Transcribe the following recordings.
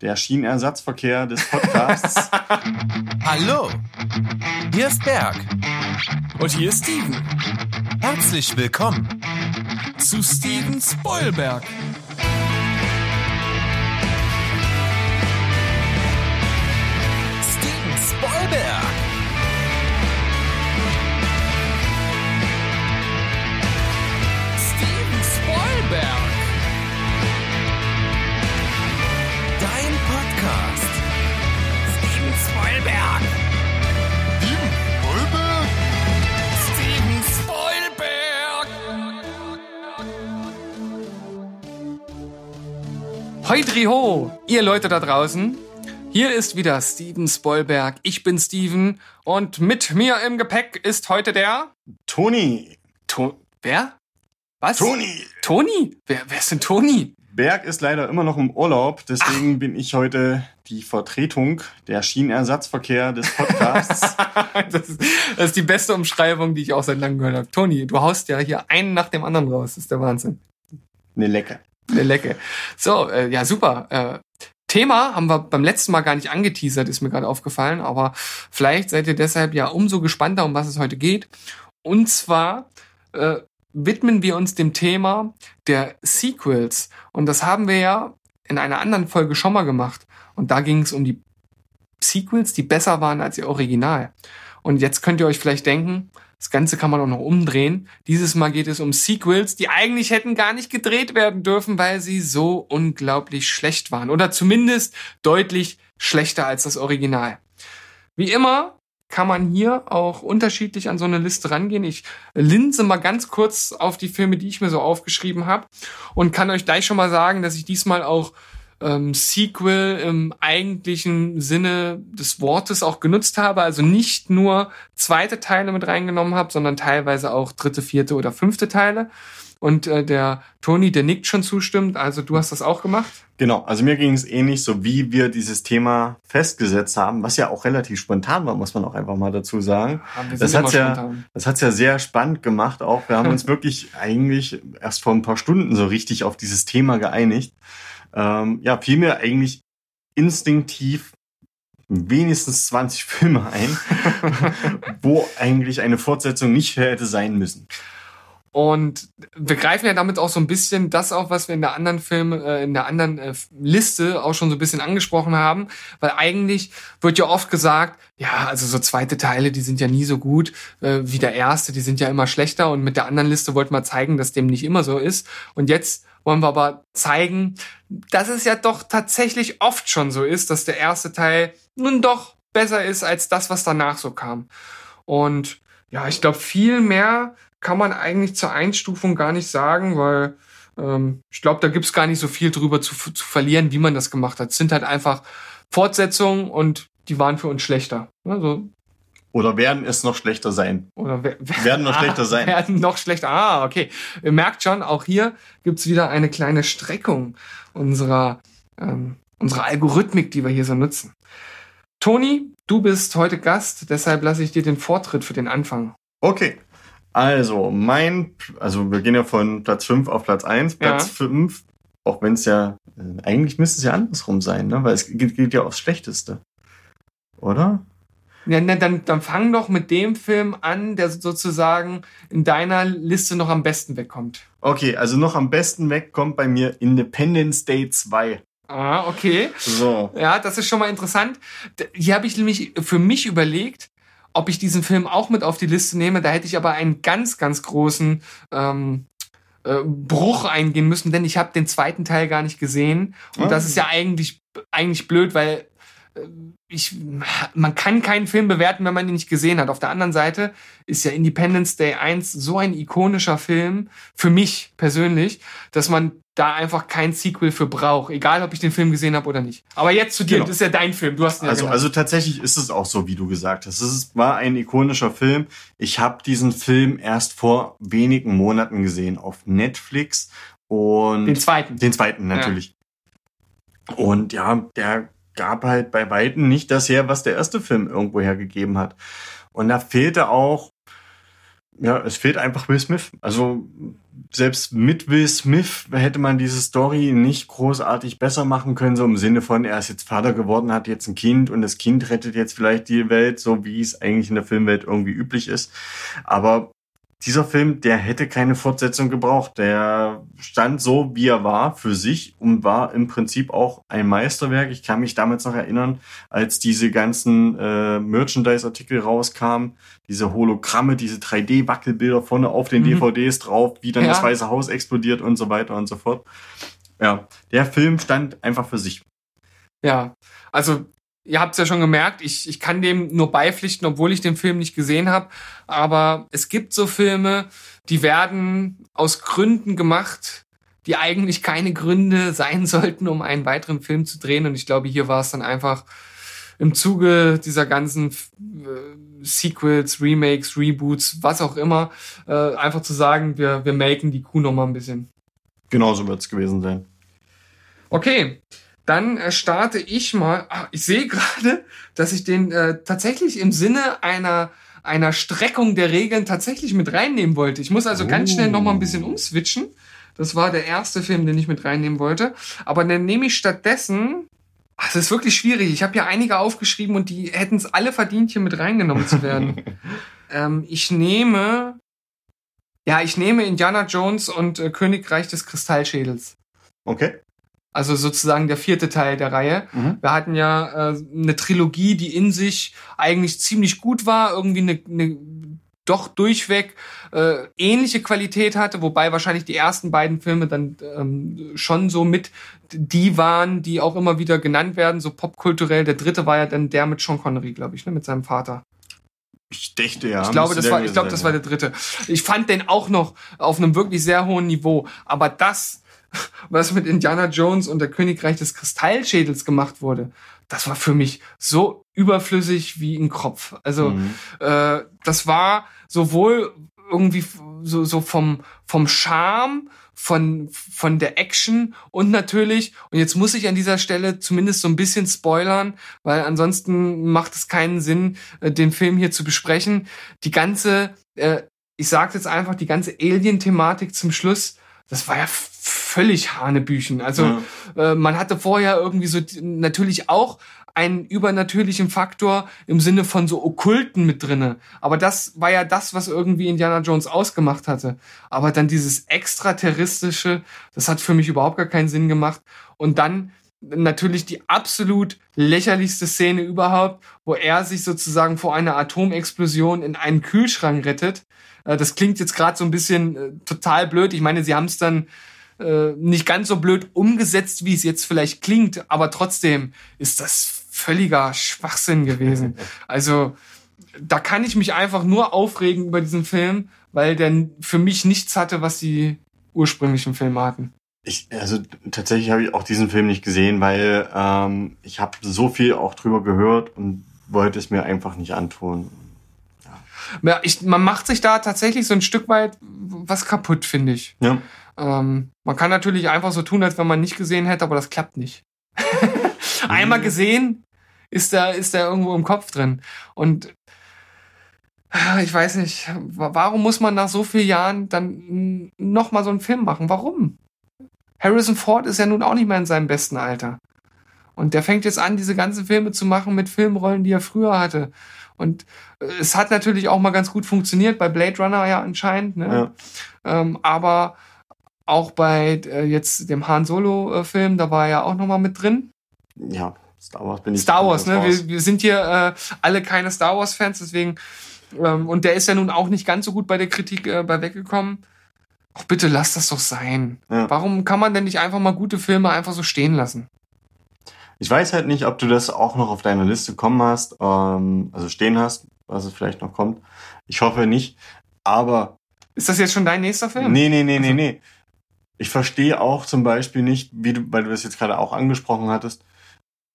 der Schienenersatzverkehr des Podcasts. Hallo, hier ist Berg. Und hier ist Steven. Herzlich willkommen zu Steven Spoilberg. Spoilberg. Steven Spoilberg. Steven Spoilberg. Heudri ho, ihr Leute da draußen. Hier ist wieder Steven Spoilberg. Ich bin Steven und mit mir im Gepäck ist heute der Toni. To wer? Was? Toni. Toni? Wer, wer ist denn Toni? Berg ist leider immer noch im Urlaub, deswegen bin ich heute die Vertretung der Schienenersatzverkehr des Podcasts. das, ist, das ist die beste Umschreibung, die ich auch seit langem gehört habe. Toni, du haust ja hier einen nach dem anderen raus. Das ist der Wahnsinn. Eine Lecke. Eine Lecke. So, äh, ja, super. Äh, Thema haben wir beim letzten Mal gar nicht angeteasert, ist mir gerade aufgefallen, aber vielleicht seid ihr deshalb ja umso gespannter, um was es heute geht. Und zwar äh, widmen wir uns dem Thema der Sequels. Und das haben wir ja in einer anderen Folge schon mal gemacht. Und da ging es um die Sequels, die besser waren als ihr Original. Und jetzt könnt ihr euch vielleicht denken, das Ganze kann man auch noch umdrehen. Dieses Mal geht es um Sequels, die eigentlich hätten gar nicht gedreht werden dürfen, weil sie so unglaublich schlecht waren. Oder zumindest deutlich schlechter als das Original. Wie immer kann man hier auch unterschiedlich an so eine Liste rangehen. Ich linse mal ganz kurz auf die Filme, die ich mir so aufgeschrieben habe und kann euch gleich schon mal sagen, dass ich diesmal auch ähm, Sequel im eigentlichen Sinne des Wortes auch genutzt habe. Also nicht nur zweite Teile mit reingenommen habe, sondern teilweise auch dritte, vierte oder fünfte Teile. Und äh, der Toni, der nickt schon zustimmt. Also du hast das auch gemacht? Genau, also mir ging es ähnlich, so wie wir dieses Thema festgesetzt haben, was ja auch relativ spontan war, muss man auch einfach mal dazu sagen. Das hat's ja, das hat's ja sehr spannend gemacht. Auch wir haben uns wirklich eigentlich erst vor ein paar Stunden so richtig auf dieses Thema geeinigt. Ähm, ja, fiel mir eigentlich instinktiv wenigstens 20 Filme ein, wo eigentlich eine Fortsetzung nicht hätte sein müssen. Und wir greifen ja damit auch so ein bisschen das auf, was wir in der anderen Film, äh, in der anderen äh, Liste auch schon so ein bisschen angesprochen haben, weil eigentlich wird ja oft gesagt, ja, also so zweite Teile, die sind ja nie so gut äh, wie der erste, die sind ja immer schlechter und mit der anderen Liste wollten wir zeigen, dass dem nicht immer so ist. Und jetzt wollen wir aber zeigen, dass es ja doch tatsächlich oft schon so ist, dass der erste Teil nun doch besser ist als das, was danach so kam. Und ja, ich glaube, viel mehr kann man eigentlich zur Einstufung gar nicht sagen, weil ähm, ich glaube, da gibt's gar nicht so viel drüber zu, zu verlieren, wie man das gemacht hat. Es sind halt einfach Fortsetzungen und die waren für uns schlechter. Also, Oder werden es noch schlechter sein? oder wer, wer, Werden noch schlechter ah, sein. Werden noch schlechter. Ah, okay. Ihr merkt schon, auch hier gibt's wieder eine kleine Streckung unserer, ähm, unserer Algorithmik, die wir hier so nutzen. Toni, du bist heute Gast, deshalb lasse ich dir den Vortritt für den Anfang. Okay. Also, mein, also wir gehen ja von Platz 5 auf Platz 1. Platz Ja. 5, auch wenn es ja, äh, eigentlich müsste es ja andersrum sein, ne? Weil es geht, geht ja aufs Schlechteste. Oder? Ja, na, dann, dann fang doch mit dem Film an, der sozusagen in deiner Liste noch am besten wegkommt. Okay, also noch am besten weg kommt bei mir Independence Day 2. Ah, okay. So. Ja, das ist schon mal interessant. Hier habe ich nämlich für mich überlegt, ob ich diesen Film auch mit auf die Liste nehme. Da hätte ich aber einen ganz, ganz großen ähm, äh, Bruch eingehen müssen, denn ich habe den zweiten Teil gar nicht gesehen. Und Ah. das ist ja eigentlich, eigentlich blöd, weil ich, man kann keinen Film bewerten, wenn man ihn nicht gesehen hat. Auf der anderen Seite ist ja Independence Day 1 so ein ikonischer Film, für mich persönlich, dass man da einfach kein Sequel für braucht, egal ob ich den Film gesehen habe oder nicht. Aber jetzt zu dir, Genau. das ist ja dein Film, du hast ihn ja Also, genannt. also tatsächlich ist es auch so, wie du gesagt hast. Es war ein ikonischer Film. Ich habe diesen Film erst vor wenigen Monaten gesehen auf Netflix und den zweiten. Den zweiten natürlich. Und ja, der gab halt bei Weitem nicht das her, was der erste Film irgendwo hergegeben hat. Und da fehlte auch Ja, es fehlt einfach Will Smith. Also selbst mit Will Smith hätte man diese Story nicht großartig besser machen können, so im Sinne von, er ist jetzt Vater geworden, hat jetzt ein Kind und das Kind rettet jetzt vielleicht die Welt, so wie es eigentlich in der Filmwelt irgendwie üblich ist. Aber dieser Film, der hätte keine Fortsetzung gebraucht. Der stand so, wie er war, für sich und war im Prinzip auch ein Meisterwerk. Ich kann mich damals noch erinnern, als diese ganzen äh, Merchandise-Artikel rauskamen, diese Hologramme, diese 3D-Wackelbilder vorne auf den Mhm. DVDs drauf, wie dann Ja. das Weiße Haus explodiert und so weiter und so fort. Ja, der Film stand einfach für sich. Ja, also ihr habt es ja schon gemerkt, ich, ich kann dem nur beipflichten, obwohl ich den Film nicht gesehen habe. Aber es gibt so Filme, die werden aus Gründen gemacht, die eigentlich keine Gründe sein sollten, um einen weiteren Film zu drehen. Und ich glaube, hier war es dann einfach im Zuge dieser ganzen äh, Sequels, Remakes, Reboots, was auch immer, äh, einfach zu sagen, wir, wir melken die Kuh noch mal ein bisschen. Genauso wird es gewesen sein. Okay, dann äh, starte ich mal. Ah, ich sehe gerade, dass ich den äh, tatsächlich im Sinne einer einer Streckung der Regeln tatsächlich mit reinnehmen wollte. Ich muss also ganz Oh. schnell noch mal ein bisschen umswitchen. Das war der erste Film, den ich mit reinnehmen wollte. Aber dann nehme ich stattdessen. Ach, das ist wirklich schwierig. Ich habe ja einige aufgeschrieben und die hätten es alle verdient, hier mit reingenommen zu werden. ähm, ich nehme. Ja, ich nehme Indiana Jones und äh, Königreich des Kristallschädels. Okay. Also sozusagen der vierte Teil der Reihe. Mhm. Wir hatten ja äh, eine Trilogie, die in sich eigentlich ziemlich gut war, irgendwie eine, eine doch durchweg äh, ähnliche Qualität hatte, wobei wahrscheinlich die ersten beiden Filme dann ähm, schon so mit die waren, die auch immer wieder genannt werden, so popkulturell. Der dritte war ja dann der mit Sean Connery, glaube ich, ne, mit seinem Vater. Ich dächte ja. Ich glaube, das war, ich glaube, das war der dritte. Ich fand den auch noch auf einem wirklich sehr hohen Niveau. Aber das, was mit Indiana Jones und der Königreich des Kristallschädels gemacht wurde, das war für mich so überflüssig wie ein Kropf. Also, Mhm. äh, das war sowohl irgendwie so, so vom, vom Charme, von, von der Action und natürlich, und jetzt muss ich an dieser Stelle zumindest so ein bisschen spoilern, weil ansonsten macht es keinen Sinn, äh, den Film hier zu besprechen. Die ganze, äh, ich sage jetzt einfach, die ganze Alien-Thematik zum Schluss, das war ja völlig Hanebüchen. Also Ja. äh, man hatte vorher irgendwie so natürlich auch einen übernatürlichen Faktor im Sinne von so Okkulten mit drinne. Aber das war ja das, was irgendwie Indiana Jones ausgemacht hatte. Aber dann dieses extraterrestrische, das hat für mich überhaupt gar keinen Sinn gemacht. Und dann natürlich die absolut lächerlichste Szene überhaupt, wo er sich sozusagen vor einer Atomexplosion in einen Kühlschrank rettet. Äh, Das klingt jetzt gerade so ein bisschen äh, total blöd. Ich meine, sie haben es dann äh, nicht ganz so blöd umgesetzt, wie es jetzt vielleicht klingt, aber trotzdem ist das völliger Schwachsinn gewesen. Also da kann ich mich einfach nur aufregen über diesen Film, weil der für mich nichts hatte, was die ursprünglichen Filme hatten. Ich, also tatsächlich habe ich auch diesen Film nicht gesehen, weil ähm, ich habe so viel auch drüber gehört und wollte es mir einfach nicht antun. Ich, man macht sich da tatsächlich so ein Stück weit was kaputt, finde ich. Ja. Ähm, man kann natürlich einfach so tun, als wenn man nicht gesehen hätte, aber das klappt nicht. Einmal gesehen ist da ist da irgendwo im Kopf drin und ich weiß nicht, wa- warum muss man nach so vielen Jahren dann noch mal so einen Film machen? Warum? Harrison Ford ist ja nun auch nicht mehr in seinem besten Alter. Und der fängt jetzt an, diese ganzen Filme zu machen mit Filmrollen, die er früher hatte. Und äh, es hat natürlich auch mal ganz gut funktioniert, bei Blade Runner ja anscheinend, ne? Ja. Ähm, aber auch bei äh, jetzt dem Han Solo-Film, da war er ja auch noch mal mit drin. ja, Star Wars bin ich. Star Wars, ne? Wir, wir sind hier äh, alle keine Star Wars-Fans, deswegen. Ähm, und der ist ja nun auch nicht ganz so gut bei der Kritik äh, bei weggekommen. Ach, bitte lass das doch sein. Ja. Warum kann man denn nicht einfach mal gute Filme einfach so stehen lassen? Ich weiß halt nicht, ob du das auch noch auf deiner Liste kommen hast, ähm, also stehen hast, was es vielleicht noch kommt. Ich hoffe nicht. Aber Ist das jetzt schon dein nächster Film? nee, nee, nee, nee, Also- nee. Ich verstehe auch zum Beispiel nicht, wie du, weil du das jetzt gerade auch angesprochen hattest.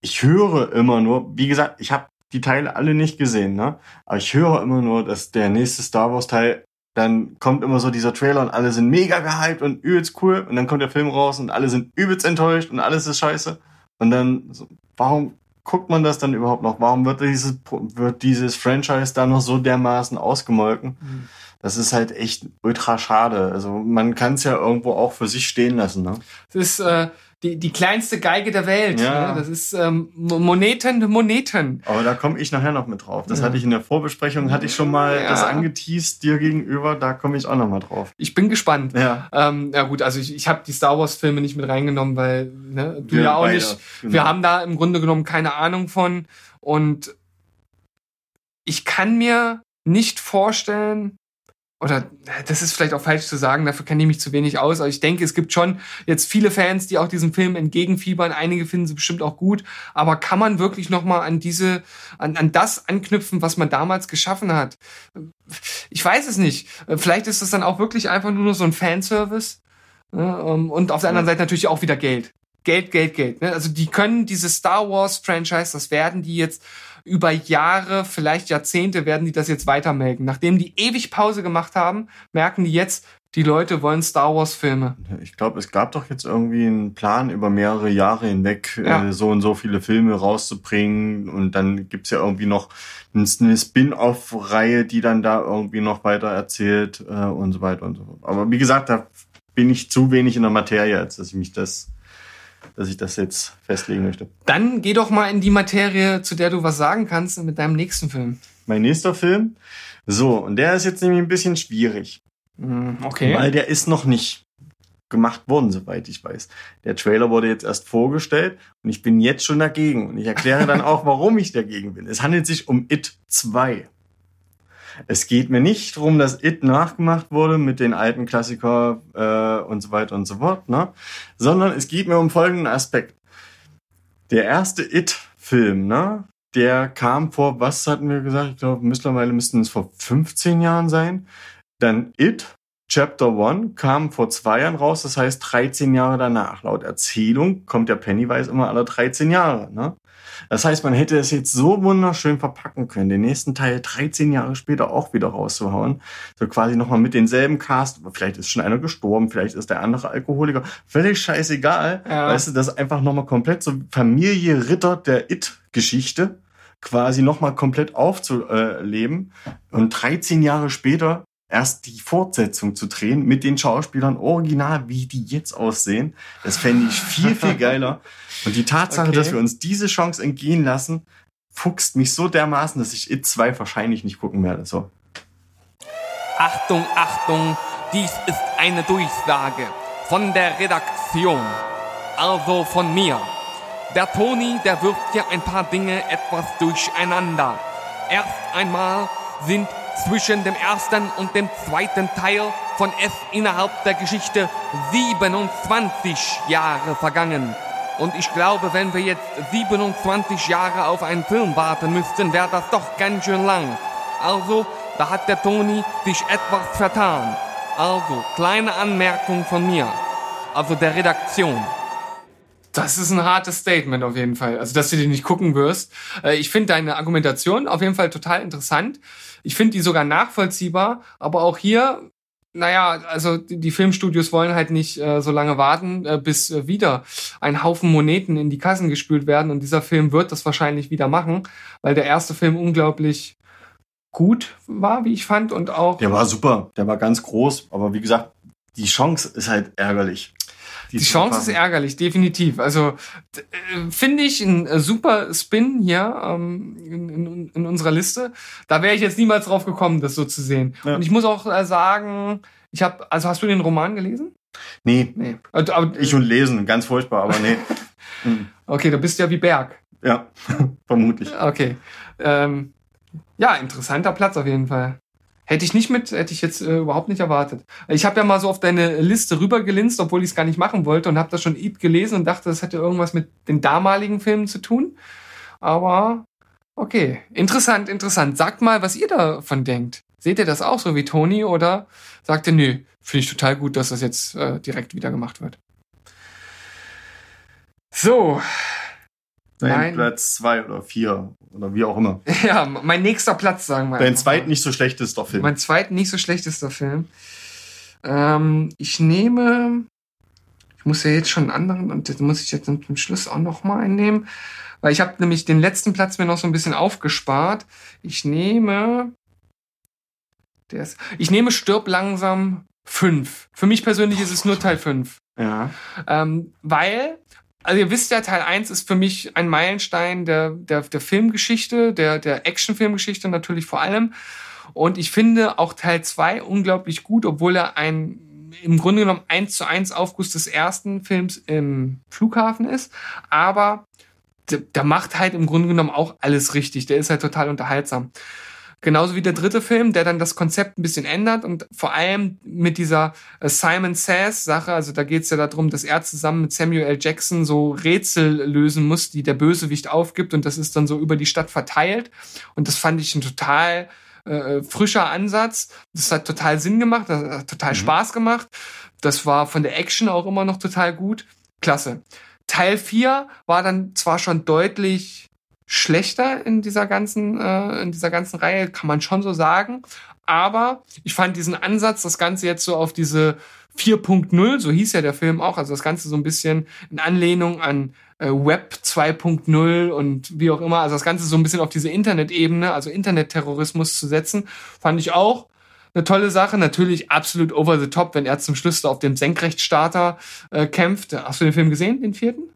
Ich höre immer nur, wie gesagt, ich habe die Teile alle nicht gesehen, ne? Aber ich höre immer nur, dass der nächste Star Wars Teil dann kommt immer so dieser Trailer und alle sind mega gehypt und übelst cool und dann kommt der Film raus und alle sind übelst enttäuscht und alles ist scheiße. Und dann, so, warum guckt man das dann überhaupt noch? Warum wird dieses, wird dieses Franchise da noch so dermaßen ausgemolken? Mhm. Das ist halt echt ultra schade. Also man kann es ja irgendwo auch für sich stehen lassen. Ne? Das ist äh, die, die kleinste Geige der Welt. Ja. Ne? Das ist ähm, Mo- Moneten, Moneten. Aber da komme ich nachher noch mit drauf. Das Ja. hatte ich in der Vorbesprechung, hatte ich schon mal Ja. das angeteased dir gegenüber. Da komme ich auch noch mal drauf. Ich bin gespannt. Ja. Ähm, ja gut, also ich, ich habe die Star Wars Filme nicht mit reingenommen, weil ne, du Wir ja auch beide, nicht. genau. Wir haben da im Grunde genommen keine Ahnung von und ich kann mir nicht vorstellen, oder das ist vielleicht auch falsch zu sagen, dafür kenne ich mich zu wenig aus, aber ich denke, es gibt schon jetzt viele Fans, die auch diesem Film entgegenfiebern. Einige finden sie bestimmt auch gut, aber kann man wirklich noch mal an diese, an, an das anknüpfen, was man damals geschaffen hat? Ich weiß es nicht. Vielleicht ist es dann auch wirklich einfach nur so ein Fanservice. Ne? ähm, Und auf der anderen. Seite natürlich auch wieder Geld. Geld, Geld, Geld. Ne? Also die können diese Star Wars Franchise, das werden die jetzt über Jahre, vielleicht Jahrzehnte werden die das jetzt weitermelken. Nachdem die ewig Pause gemacht haben, merken die jetzt, die Leute wollen Star Wars Filme. Ich glaube, es gab doch jetzt irgendwie einen Plan über mehrere Jahre hinweg, Ja. äh, so und so viele Filme rauszubringen. Und dann gibt's ja irgendwie noch eine Spin-off-Reihe, die dann da irgendwie noch weiter erzählt äh, und so weiter und so fort. Aber wie gesagt, da bin ich zu wenig in der Materie, als dass ich mich das, dass ich das jetzt festlegen möchte. Dann geh doch mal in die Materie, zu der du was sagen kannst mit deinem nächsten Film. Mein nächster Film. So, und der ist jetzt nämlich ein bisschen schwierig. Hm, Okay. Weil der ist noch nicht gemacht worden, soweit ich weiß. Der Trailer wurde jetzt erst vorgestellt und ich bin jetzt schon dagegen. Und ich erkläre dann auch, warum ich dagegen bin. Es handelt sich um It 2. Es geht mir nicht darum, dass It nachgemacht wurde mit den alten Klassiker äh, und so weiter und so fort, ne? sondern es geht mir um folgenden Aspekt. Der erste It-Film, ne? der kam vor, was hatten wir gesagt? Ich glaube, mittlerweile müssten es vor 15 Jahren sein. Dann It, Chapter One, kam vor zwei Jahren raus, das heißt 13 Jahre danach. Laut Erzählung kommt der Pennywise immer alle 13 Jahre. Ne? Das heißt, man hätte es jetzt so wunderschön verpacken können, den nächsten Teil 13 Jahre später auch wieder rauszuhauen. So quasi nochmal mit denselben Cast. Vielleicht ist schon einer gestorben, vielleicht ist der andere Alkoholiker. Völlig scheißegal. Ja. Weißt du, das einfach nochmal komplett so Familie Ritter der It-Geschichte quasi nochmal komplett aufzuleben und 13 Jahre später erst die Fortsetzung zu drehen mit den Schauspielern original, wie die jetzt aussehen. Das fände ich viel, viel geiler. Und die Tatsache, Okay. dass wir uns diese Chance entgehen lassen, fuchst mich so dermaßen, dass ich It 2 wahrscheinlich nicht gucken werde. So. Achtung, Achtung, dies ist eine Durchsage von der Redaktion, also von mir. Der Toni, der wirft hier ein paar Dinge etwas durcheinander. Erst einmal sind zwischen dem ersten und dem zweiten Teil von S innerhalb der Geschichte 27 Jahre vergangen. Und ich glaube, wenn wir jetzt 27 Jahre auf einen Film warten müssten, wäre das doch ganz schön lang. Also, da hat der Toni sich etwas vertan. Also, kleine Anmerkung von mir. Also der Redaktion. Das ist ein hartes Statement auf jeden Fall. Also, dass du den nicht gucken wirst. Äh, Ich finde deine Argumentation auf jeden Fall total interessant. Ich finde die sogar nachvollziehbar. Aber auch hier, naja, also die Filmstudios wollen halt nicht äh, so lange warten, äh, bis äh, wieder ein Haufen Moneten in die Kassen gespült werden. Und dieser Film wird das wahrscheinlich wieder machen, weil der erste Film unglaublich gut war, wie ich fand. Und auch Der war super, der war ganz groß, aber wie gesagt, die Chance ist halt ärgerlich. Die Chance ist ärgerlich, definitiv. Also äh, finde ich ein äh, super Spin hier ähm, in, in, in unserer Liste. Da wäre ich jetzt niemals drauf gekommen, das so zu sehen. Ja. Und ich muss auch äh, sagen, ich habe, also hast du den Roman gelesen? Nee, Nee. Also, aber, ich und lesen, ganz furchtbar, aber nee. Hm, okay, du bist ja wie Berg. ja, vermutlich. Okay. Ähm, ja, interessanter Platz auf jeden Fall. Hätte ich nicht mit, hätte ich jetzt äh, überhaupt nicht erwartet. Ich habe ja mal so auf deine Liste rübergelinst, obwohl ich es gar nicht machen wollte und habe das schon Eat gelesen und dachte, das hätte irgendwas mit den damaligen Filmen zu tun. Aber okay, interessant, interessant. Sagt mal, was ihr davon denkt. Seht ihr das auch so wie Toni oder sagt ihr, nö, finde ich total gut, dass das jetzt äh, direkt wieder gemacht wird. So, Dein Nein. Platz zwei oder vier oder wie auch immer. ja, mein nächster Platz, sagen wir. Dein zweit nicht so schlechtester Film. Mein zweiten nicht so schlechtester Film. Ähm, ich nehme, ich muss ja jetzt schon einen anderen und jetzt muss ich jetzt zum Schluss auch noch mal einnehmen. Weil ich habe nämlich den letzten Platz mir noch so ein bisschen aufgespart. Ich nehme. Der ist, ich nehme Stirb langsam 5. Für mich persönlich ist es nur Teil 5. Ja. Ähm, weil, also ihr wisst ja, Teil 1 ist für mich ein Meilenstein der, der, der Filmgeschichte, der, der Actionfilmgeschichte natürlich vor allem. Und ich finde auch Teil 2 unglaublich gut, obwohl er ein im Grunde genommen eins zu eins Aufguss des ersten Films im Flughafen ist. Aber der, der macht halt im Grunde genommen auch alles richtig. Der ist halt total unterhaltsam. Genauso wie der dritte Film, der dann das Konzept ein bisschen ändert und vor allem mit dieser äh, Simon Says Sache, also da geht es ja darum, dass er zusammen mit Samuel L. Jackson so Rätsel lösen muss, die der Bösewicht aufgibt und das ist dann so über die Stadt verteilt und das fand ich ein total äh, frischer Ansatz. Das hat total Sinn gemacht, das hat total Mhm. Spaß gemacht. Das war von der Action auch immer noch total gut. Klasse. Teil 4 war dann zwar schon deutlich schlechter in dieser ganzen, äh, in dieser ganzen Reihe, kann man schon so sagen. Aber ich fand diesen Ansatz, das Ganze jetzt so auf diese 4.0, so hieß ja der Film auch, also das Ganze so ein bisschen in Anlehnung an äh, Web 2.0 und wie auch immer, also das Ganze so ein bisschen auf diese Internetebene, also Internetterrorismus zu setzen, fand ich auch eine tolle Sache. Natürlich absolut over the top, wenn er zum Schluss da auf dem Senkrechtstarter äh, kämpft. Hast du den Film gesehen, den vierten?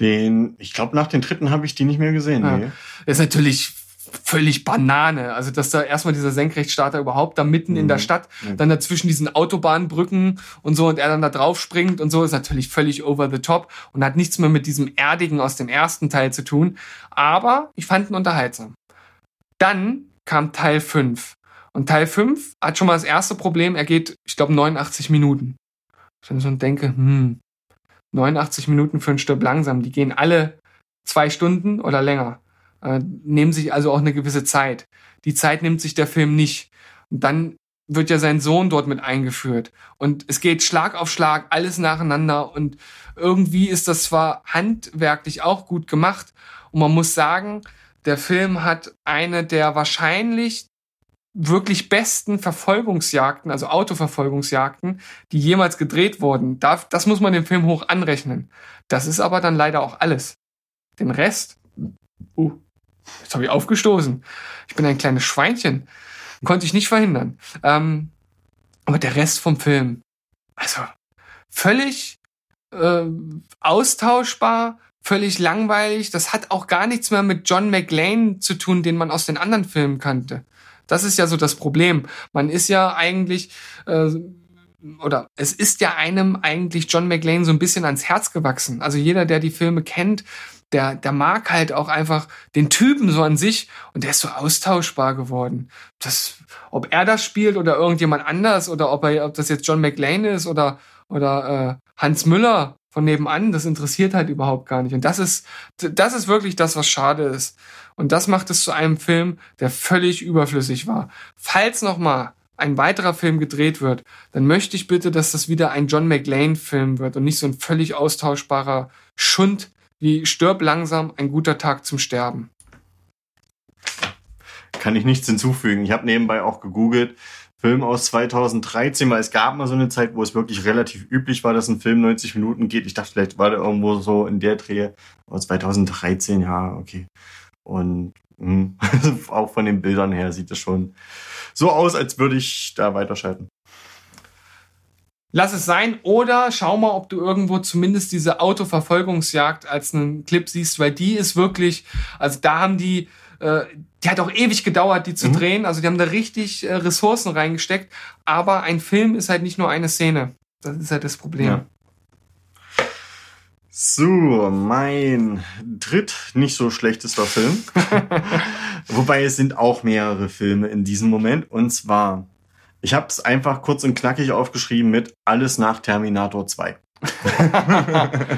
Den, ich glaube, nach den dritten habe ich die nicht mehr gesehen. Ja. Nee. Ist natürlich völlig Banane. Also, dass da erstmal dieser Senkrechtstarter überhaupt da mitten in Mhm. der Stadt, Ja. dann dazwischen diesen Autobahnbrücken und so und er dann da drauf springt und so, ist natürlich völlig over the top und hat nichts mehr mit diesem Erdigen aus dem ersten Teil zu tun. Aber ich fand ihn unterhaltsam. Dann kam Teil 5. Und Teil 5 hat schon mal das erste Problem, er geht, ich glaube, 89 Minuten. Ich dann so denke, hm, 89 Minuten für ein Stück langsam, die gehen alle zwei Stunden oder länger äh, nehmen sich also auch eine gewisse Zeit. Die Zeit nimmt sich der Film nicht. Und dann wird ja sein Sohn dort mit eingeführt. Und es geht Schlag auf Schlag, alles nacheinander. Und irgendwie ist das zwar handwerklich auch gut gemacht. Und man muss sagen, der Film hat eine der wahrscheinlich wirklich besten Verfolgungsjagden, also Autoverfolgungsjagden, die jemals gedreht wurden. Da- Das muss man dem Film hoch anrechnen. Das ist aber dann leider auch alles. Den Rest, uh, jetzt habe ich aufgestoßen. Ich bin ein kleines Schweinchen. Konnte ich nicht verhindern. Ähm, aber der Rest vom Film, also völlig äh, austauschbar, völlig langweilig. Das hat auch gar nichts mehr mit John McLean zu tun, den man aus den anderen Filmen kannte. Das ist ja so das Problem. Man ist ja eigentlich, äh, oder es ist ja einem eigentlich John McLean so ein bisschen ans Herz gewachsen. Also jeder, der die Filme kennt, der, der mag halt auch einfach den Typen so an sich und der ist so austauschbar geworden. Das, ob er das spielt oder irgendjemand anders oder ob er, ob das jetzt John McLean ist oder, oder äh, Hans Müller von nebenan, das interessiert halt überhaupt gar nicht. Und das ist, das ist wirklich das, was schade ist. Und das macht es zu einem Film, der völlig überflüssig war. Falls noch mal ein weiterer Film gedreht wird, dann möchte ich bitte, dass das wieder ein John McLean-Film wird und nicht so ein völlig austauschbarer Schund wie Stirb langsam, ein guter Tag zum Sterben. Kann ich nichts hinzufügen. Ich habe nebenbei auch gegoogelt. Film aus 2013, weil es gab mal so eine Zeit, wo es wirklich relativ üblich war, dass ein Film 90 Minuten geht. Ich dachte, vielleicht war der irgendwo so in der Dreh. Aber 2013, ja, okay. Und mh, auch von den Bildern her sieht es schon so aus, als würde ich da weiterschalten. Lass es sein oder schau mal, ob du irgendwo zumindest diese Autoverfolgungsjagd als einen Clip siehst, weil die ist wirklich, also da haben die, äh, die hat auch ewig gedauert, die zu Mhm. drehen. Also die haben da richtig äh, Ressourcen reingesteckt. Aber ein Film ist halt nicht nur eine Szene. Das ist halt das Problem. Ja. So, mein dritt nicht so schlechtester Film. Wobei es sind auch mehrere Filme in diesem Moment. Und zwar, ich habe es einfach kurz und knackig aufgeschrieben mit Alles nach Terminator 2.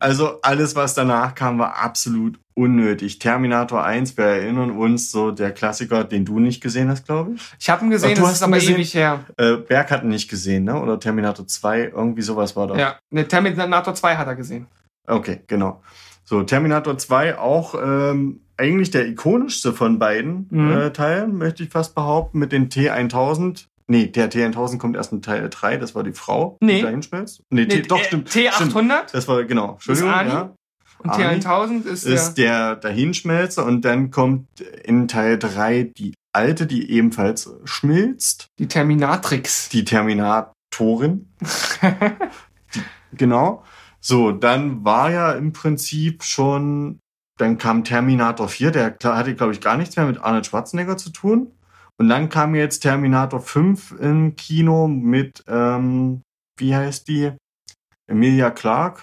also alles, was danach kam, war absolut unnötig. Terminator 1, wir erinnern uns, so der Klassiker, den du nicht gesehen hast, glaube ich. Ich habe ihn gesehen, Ach, du das hast ist ihn aber gesehen? ewig her. Äh, Berg hat ihn nicht gesehen, ne? Oder Terminator 2, irgendwie sowas war das. Ja, ne, Terminator 2 hat er gesehen. Okay, genau. So, Terminator 2 auch ähm, eigentlich der ikonischste von beiden Mhm. äh, Teilen, möchte ich fast behaupten, mit den T1000. Nee, der T1000 kommt erst in Teil 3, das war die Frau, Nee. die da hinschmelzt. Nee, Nee, T, doch, stimmt. T800? Stimmt. Das war, genau, Entschuldigung, ja. Und Arnie T1000 ist, ist der, der Dahinschmelzer und dann kommt in Teil 3 die alte, die ebenfalls schmilzt, die Terminatrix. die Terminatorin. die, genau. So, dann war ja im Prinzip schon, dann kam Terminator 4, der hatte, glaube ich, gar nichts mehr mit Arnold Schwarzenegger zu tun. Und dann kam jetzt Terminator 5 im Kino mit, ähm, wie heißt die? Emilia Clarke.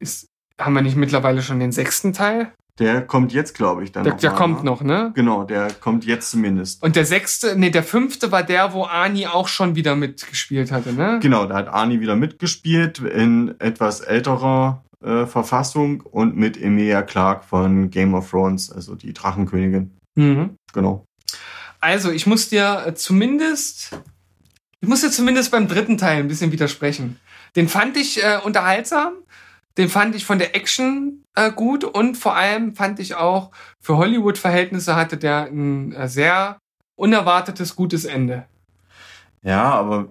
Ist, haben wir nicht mittlerweile schon den sechsten Teil? Der kommt jetzt, glaube ich, dann Der, noch der mal, kommt ne? noch, ne? Genau, der kommt jetzt zumindest. Und der sechste, nee, der fünfte war der, wo Ani auch schon wieder mitgespielt hatte, ne? Genau, da hat Arnie wieder mitgespielt in etwas älterer äh, Verfassung und mit Emilia Clarke von Game of Thrones, also die Drachenkönigin. Mhm. Genau. Also, ich muss dir äh, zumindest, ich muss dir zumindest beim dritten Teil ein bisschen widersprechen. Den fand ich äh, unterhaltsam, den fand ich von der Action äh, gut und vor allem fand ich auch für Hollywood-Verhältnisse hatte der ein äh, sehr unerwartetes gutes Ende. Ja, aber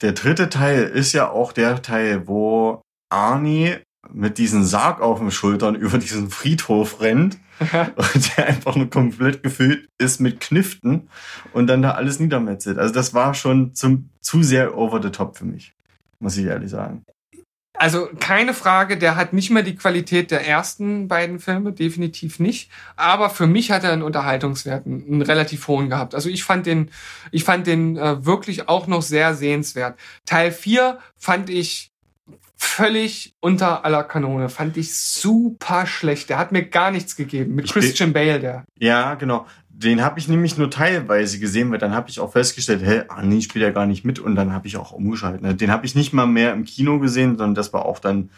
der dritte Teil ist ja auch der Teil, wo Arnie mit diesem Sarg auf den Schultern über diesen Friedhof rennt und der einfach nur komplett gefüllt ist mit Kniften und dann da alles niedermetzelt. Also das war schon zum, zu sehr over the top für mich, muss ich ehrlich sagen. Also keine Frage, der hat nicht mehr die Qualität der ersten beiden Filme, definitiv nicht. Aber für mich hat er einen Unterhaltungswert, einen, relativ hohen gehabt. Also ich fand den, ich fand den äh, wirklich auch noch sehr sehenswert. Teil 4 fand ich völlig unter aller Kanone, fand ich super schlecht. Der hat mir gar nichts gegeben. Mit Ich Christian Bale, der. Ja, genau. Den habe ich nämlich nur teilweise gesehen, weil dann habe ich auch festgestellt, hä, Arnie spielt ja gar nicht mit und dann habe ich auch umgeschaltet. ne? Den habe ich nicht mal mehr im Kino gesehen, sondern das war auch dann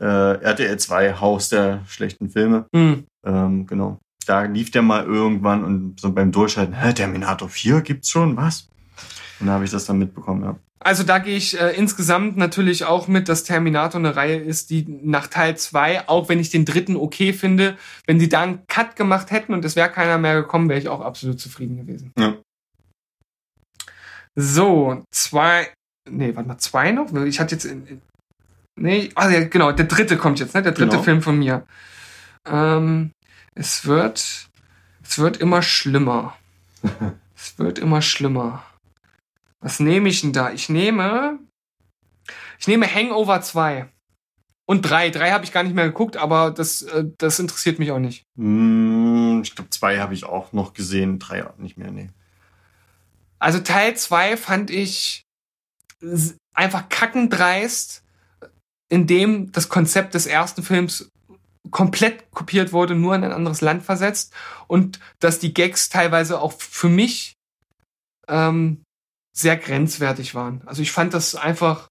äh, RTL 2 Haus der schlechten Filme. Hm. Ähm, genau. Da lief der mal irgendwann und so beim Durchschalten, hä, Terminator 4 gibt's schon, was? Und da habe ich das dann mitbekommen, ja. Also da gehe ich äh, insgesamt natürlich auch mit, dass Terminator eine Reihe ist, die nach Teil 2, auch wenn ich den dritten okay finde, wenn sie da einen Cut gemacht hätten und es wäre keiner mehr gekommen, wäre ich auch absolut zufrieden gewesen. Ja. So, zwei, nee, warte mal, zwei noch? Ich hatte jetzt, in, nee, ah ja, genau, der dritte kommt jetzt, ne? Der dritte Genau. Film von mir. Ähm, es wird, es wird immer schlimmer. es wird immer schlimmer. Was nehme ich denn da? Ich nehme, ich nehme Hangover 2. Und 3. 3 habe ich gar nicht mehr geguckt, aber das, äh, das interessiert mich auch nicht. Hm, ich glaube, zwei habe ich auch noch gesehen, drei nicht mehr, nee. Also Teil 2 fand ich einfach kackendreist, in dem das Konzept des ersten Films komplett kopiert wurde, nur in ein anderes Land versetzt und dass die Gags teilweise auch für mich ähm, sehr grenzwertig waren. Also ich fand das einfach,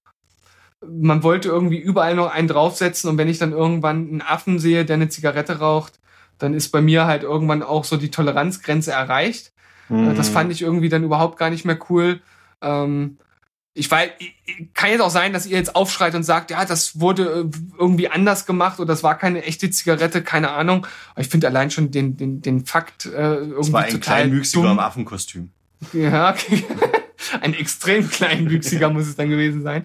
man wollte irgendwie überall noch einen draufsetzen und wenn ich dann irgendwann einen Affen sehe, der eine Zigarette raucht, dann ist bei mir halt irgendwann auch so die Toleranzgrenze erreicht. Mhm. Äh, Das fand ich irgendwie dann überhaupt gar nicht mehr cool. Ähm, ich weiß, kann jetzt auch sein, dass ihr jetzt aufschreit und sagt, ja, das wurde äh, irgendwie anders gemacht oder das war keine echte Zigarette, keine Ahnung. Aber ich finde allein schon den, den, den Fakt äh, irgendwie Das war ein total kleinwüchsiger im Affenkostüm. Ja, okay. ein extrem kleinwüchsiger muss es dann gewesen sein.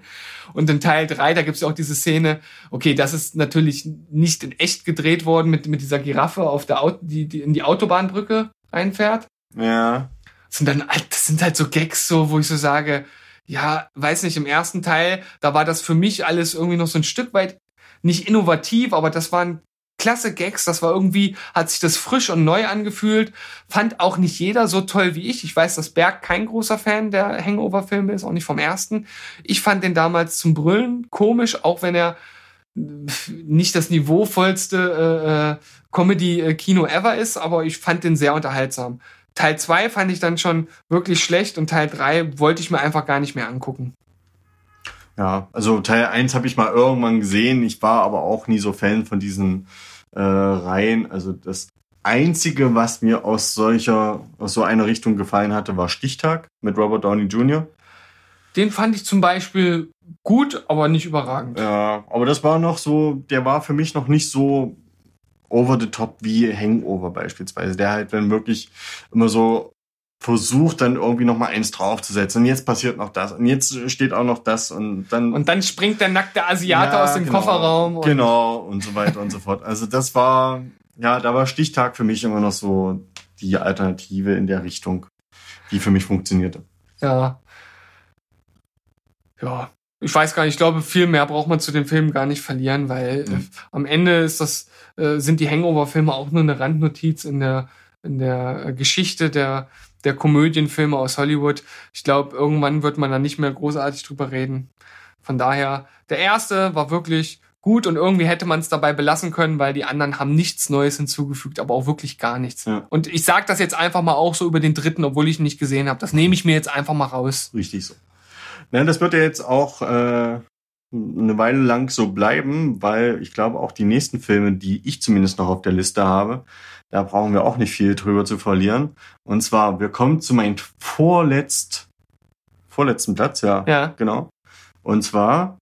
Und in Teil 3, da gibt's ja auch diese Szene, okay, das ist natürlich nicht in echt gedreht worden mit, mit dieser Giraffe auf der Auto, die, die in die Autobahnbrücke reinfährt. Ja. Das sind dann, halt- das sind halt so Gags, so, wo ich so sage, ja, weiß nicht, im ersten Teil, da war das für mich alles irgendwie noch so ein Stück weit nicht innovativ, aber das waren klasse Gags, das war irgendwie, hat sich das frisch und neu angefühlt, fand auch nicht jeder so toll wie ich. Ich weiß, dass Berg kein großer Fan der Hangover-Filme ist, auch nicht vom ersten. Ich fand den damals zum Brüllen komisch, auch wenn er nicht das niveauvollste äh, äh, Comedy-Kino ever ist, aber ich fand den sehr unterhaltsam. Teil 2 fand ich dann schon wirklich schlecht und Teil 3 wollte ich mir einfach gar nicht mehr angucken. Ja, also Teil 1 habe ich mal irgendwann gesehen. Ich war aber auch nie so Fan von diesen äh, Reihen. Also das Einzige, was mir aus solcher, aus so einer Richtung gefallen hatte, war Stichtag mit Robert Downey Jr. Den fand ich zum Beispiel gut, aber nicht überragend. Ja, aber das war noch so, der war für mich noch nicht so over the top wie Hangover beispielsweise. Der halt dann wirklich immer so versucht dann irgendwie noch mal eins draufzusetzen und jetzt passiert noch das und jetzt steht auch noch das und dann Und dann springt der nackte Asiate Ja, aus dem genau. Kofferraum. Und genau und so weiter und so fort. Also das war ja, da war Stichtag für mich immer noch so die Alternative in der Richtung, die für mich funktionierte. Ja. Ja. Ich weiß gar nicht, ich glaube, viel mehr braucht man zu dem Film gar nicht verlieren, weil äh, Mhm. am Ende ist das, äh, sind die Hangover-Filme auch nur eine Randnotiz in der, in der äh, Geschichte der, der Komödienfilme aus Hollywood. Ich glaube, irgendwann wird man da nicht mehr großartig drüber reden. Von daher, der erste war wirklich gut und irgendwie hätte man es dabei belassen können, weil die anderen haben nichts Neues hinzugefügt, aber auch wirklich gar nichts. Ja. Und ich sage das jetzt einfach mal auch so über den dritten, obwohl ich ihn nicht gesehen habe. Das nehme ich mir jetzt einfach mal raus. Richtig so. Na, das wird ja jetzt auch äh, eine Weile lang so bleiben, weil ich glaube auch die nächsten Filme, die ich zumindest noch auf der Liste habe, da brauchen wir auch nicht viel drüber zu verlieren. Und zwar, wir kommen zu meinem vorletzt, vorletzten Platz, ja, Ja. genau. Und zwar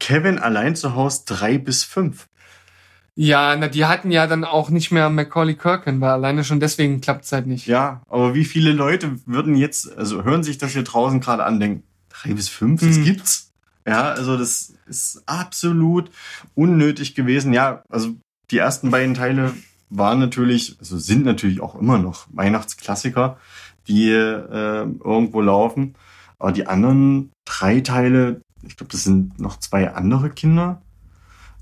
Kevin allein zu Hause drei bis fünf. Ja, na, die hatten ja dann auch nicht mehr Macaulay Culkin, weil alleine schon deswegen klappt es halt nicht. Ja, aber wie viele Leute würden jetzt, also hören sich das hier draußen gerade an, denken, drei bis fünf, das Hm. gibt's? Ja, also das ist absolut unnötig gewesen. Ja, also die ersten beiden Teile waren natürlich, also sind natürlich auch immer noch Weihnachtsklassiker, die äh, irgendwo laufen. Aber die anderen drei Teile, ich glaube, das sind noch zwei andere Kinder.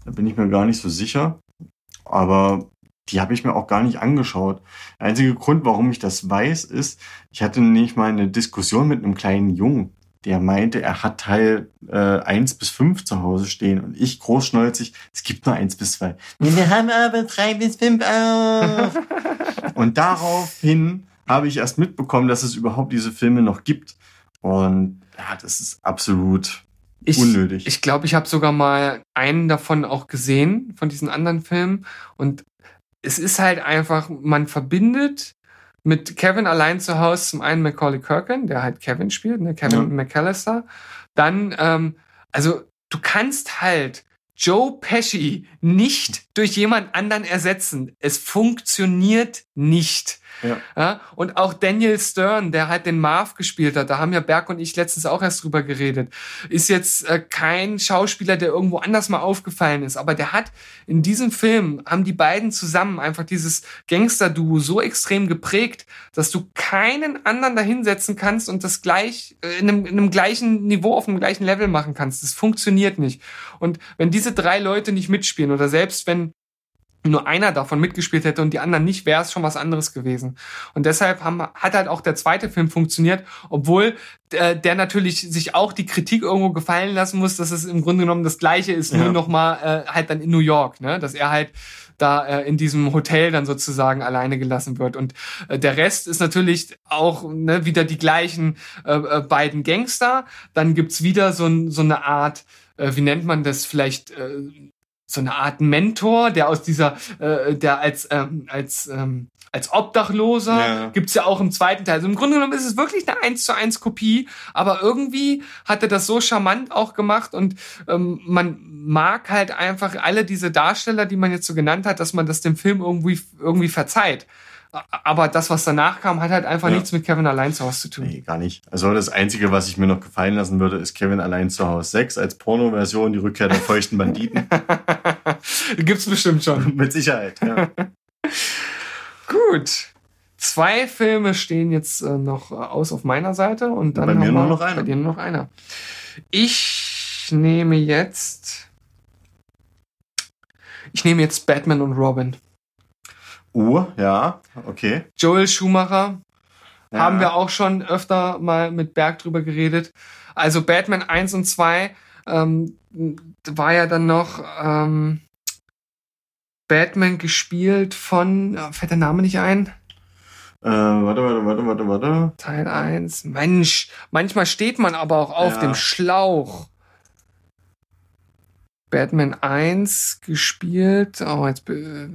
Da bin ich mir gar nicht so sicher. Aber die habe ich mir auch gar nicht angeschaut. Der einzige Grund, warum ich das weiß, ist, ich hatte nicht mal eine Diskussion mit einem kleinen Jungen, der meinte, er hat Teil äh, 1 bis 5 zu Hause stehen und ich großschnäuzig, es gibt nur 1 bis 2. Wir haben aber 3 bis 5 auch. und daraufhin habe ich erst mitbekommen, dass es überhaupt diese Filme noch gibt. Und ja, das ist absolut Ich, unnötig. ich glaube, ich habe sogar mal einen davon auch gesehen, von diesen anderen Filmen. Und es ist halt einfach, man verbindet mit Kevin allein zu Hause zum einen Macaulay Culkin, der halt Kevin spielt, ne, Kevin Ja. McAllister. Dann, ähm, also du kannst halt Joe Pesci nicht durch jemand anderen ersetzen. Es funktioniert nicht. Ja. Ja, und auch Daniel Stern, der halt den Marv gespielt hat, da haben ja Berg und ich letztens auch erst drüber geredet, ist jetzt äh, kein Schauspieler, der irgendwo anders mal aufgefallen ist, aber der hat in diesem Film, haben die beiden zusammen einfach dieses Gangster-Duo so extrem geprägt, dass du keinen anderen da hinsetzen kannst und das gleich äh, in einem, in einem gleichen Niveau, auf einem gleichen Level machen kannst. Das funktioniert nicht. Und wenn diese drei Leute nicht mitspielen oder selbst wenn nur einer davon mitgespielt hätte und die anderen nicht, wäre es schon was anderes gewesen. Und deshalb haben, hat halt auch der zweite Film funktioniert, obwohl äh, der natürlich sich auch die Kritik irgendwo gefallen lassen muss, dass es im Grunde genommen das Gleiche ist, Ja. nur noch mal äh, halt dann in New York, ne? dass er halt da äh, in diesem Hotel dann sozusagen alleine gelassen wird. Und äh, der Rest ist natürlich auch ne, wieder die gleichen äh, äh, beiden Gangster. Dann gibt's wieder so, so eine Art, äh, wie nennt man das, vielleicht äh, so eine Art Mentor, der aus dieser, äh, der als, ähm, als, ähm, als Obdachloser Ja. gibt's ja auch im zweiten Teil. Also im Grunde genommen ist es wirklich eine 1 zu 1 Kopie, aber irgendwie hat er das so charmant auch gemacht und ähm, man mag halt einfach alle diese Darsteller, die man jetzt so genannt hat, dass man das dem Film irgendwie, irgendwie verzeiht. Aber das, was danach kam, hat halt einfach Ja. nichts mit Kevin allein zu Hause zu tun. Nee, gar nicht. Also das Einzige, was ich mir noch gefallen lassen würde, ist Kevin allein zu Hause 6 als Porno-Version, die Rückkehr der feuchten Banditen. Gibt's bestimmt schon. Mit Sicherheit, ja. Gut. Zwei Filme stehen jetzt äh, noch aus auf meiner Seite und dann Bei mir nur wir- noch einer. Bei dir nur noch einer. Ich nehme jetzt. Ich nehme jetzt Batman und Robin. Uh, ja, okay. Joel Schumacher Ja. haben wir auch schon öfter mal mit Berg drüber geredet. Also Batman 1 und 2 ähm, war ja dann noch ähm, Batman gespielt von, äh, fällt der Name nicht ein? Äh, warte, warte, warte, warte, warte. Teil 1. Mensch, manchmal steht man aber auch auf Ja. dem Schlauch. Batman 1 gespielt. Oh, jetzt. be-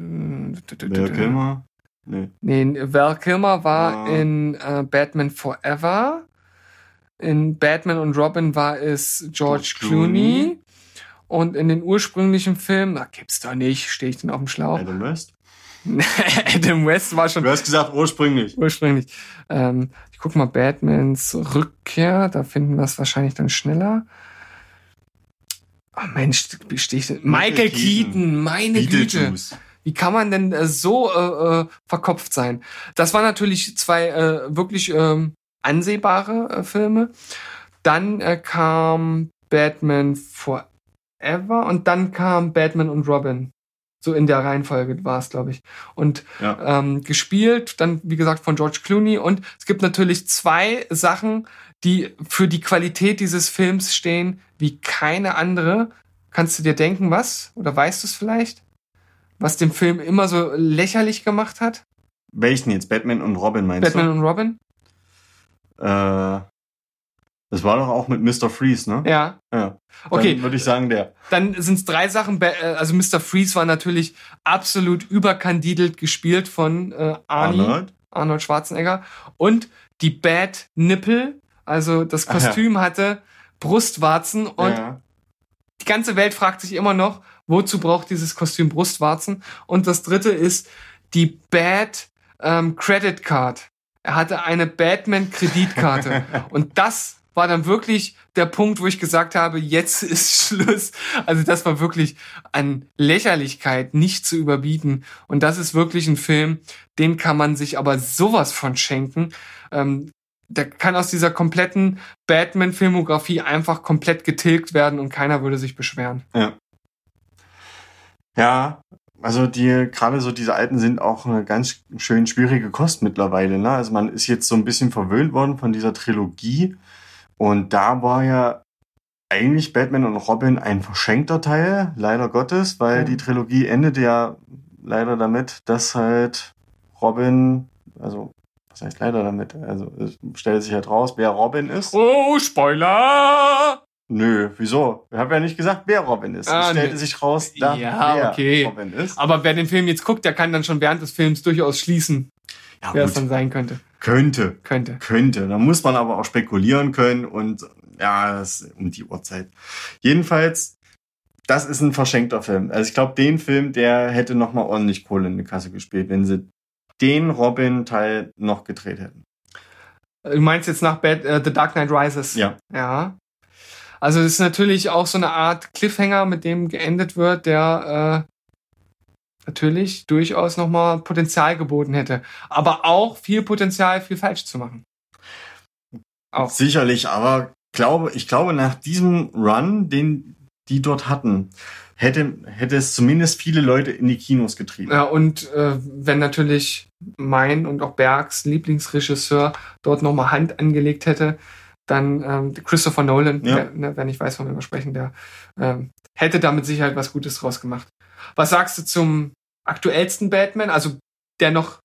Wer Kilmer? Nee. Nee, Val Kilmer war Ah. in äh, Batman Forever. In Batman und Robin war es George, George Clooney. Clooney. Und in den ursprünglichen Filmen, da gibt's doch nicht, stehe ich denn auf dem Schlauch. Adam West. Adam West war schon Du hast gesagt ursprünglich. ursprünglich. Ähm, ich guck mal, Batmans Rückkehr, da finden wir es wahrscheinlich dann schneller. Oh Mensch, ich denn? Michael Keaton, Keaton. meine Güte. Wie kann man denn äh, so äh, äh, verkopft sein? Das waren natürlich zwei äh, wirklich ähm, ansehbare äh, Filme. Dann äh, kam Batman Forever und dann kam Batman und Robin. So in der Reihenfolge war es, glaube ich. Und Ja. ähm, gespielt, dann wie gesagt von George Clooney. Und es gibt natürlich zwei Sachen, die für die Qualität dieses Films stehen, wie keine andere. Kannst du dir denken, was? Oder weißt du es vielleicht? Was den Film immer so lächerlich gemacht hat? Welchen jetzt? Batman und Robin meinst Batman und Robin? du? Äh, das war doch auch mit Mr. Freeze, ne? Ja. Ja. Okay. Dann würde ich sagen, der. Dann sind es drei Sachen. Äh, Also Mr. Freeze war natürlich absolut überkandidelt gespielt von äh, Arnie, Arnold. Arnold Schwarzenegger. Und die Bad Nippel, also das Ach ja. Kostüm hatte Brustwarzen und ja. die ganze Welt fragt sich immer noch, wozu braucht dieses Kostüm Brustwarzen? Und das dritte ist die Bad ähm, Credit Card. Er hatte eine Batman-Kreditkarte. und das war dann wirklich der Punkt, wo ich gesagt habe, jetzt ist Schluss. Also das war wirklich an Lächerlichkeit nicht zu überbieten. Und das ist wirklich ein Film, den kann man sich aber sowas von schenken. Ähm, der kann aus dieser kompletten Batman-Filmografie einfach komplett getilgt werden und keiner würde sich beschweren. Ja, also die, gerade so diese alten sind auch eine ganz schön schwierige Kost mittlerweile, ne? Also man ist jetzt so ein bisschen verwöhnt worden von dieser Trilogie. Und da war ja eigentlich Batman und Robin ein verschenkter Teil, leider Gottes, weil Ja. die Trilogie endete ja leider damit, dass halt Robin, also was heißt leider damit? Also es stellt sich halt raus, wer Robin ist. Oh, Spoiler! Nö, wieso? Ich habe ja nicht gesagt, wer Robin ist. Ah, es stellte nee. sich raus, da, Ja, wer okay. Robin ist. Aber wer den Film jetzt guckt, der kann dann schon während des Films durchaus schließen, Ja, wer es gut. dann sein könnte. Könnte. Könnte. Könnte. Da muss man aber auch spekulieren können und ja, das ist um die Uhrzeit. Jedenfalls, das ist ein verschenkter Film. Also ich glaube, den Film, der hätte noch mal ordentlich Kohle in die Kasse gespielt, wenn sie den Robin-Teil noch gedreht hätten. Du meinst jetzt nach Bad, äh, The Dark Knight Rises? Ja. Ja. Also es ist natürlich auch so eine Art Cliffhanger, mit dem geendet wird, der äh, natürlich durchaus nochmal Potenzial geboten hätte. Aber auch viel Potenzial, viel falsch zu machen. Auch. Sicherlich, aber glaube, ich glaube, nach diesem Run, den die dort hatten, hätte, hätte es zumindest viele Leute in die Kinos getrieben. Ja, und äh, wenn natürlich mein und auch Bergs Lieblingsregisseur dort nochmal Hand angelegt hätte, dann ähm, Christopher Nolan, Ja. der, ne, wer nicht weiß, von wem wir sprechen, der ähm, hätte da mit Sicherheit was Gutes draus gemacht. Was sagst du zum aktuellsten Batman? Also der noch,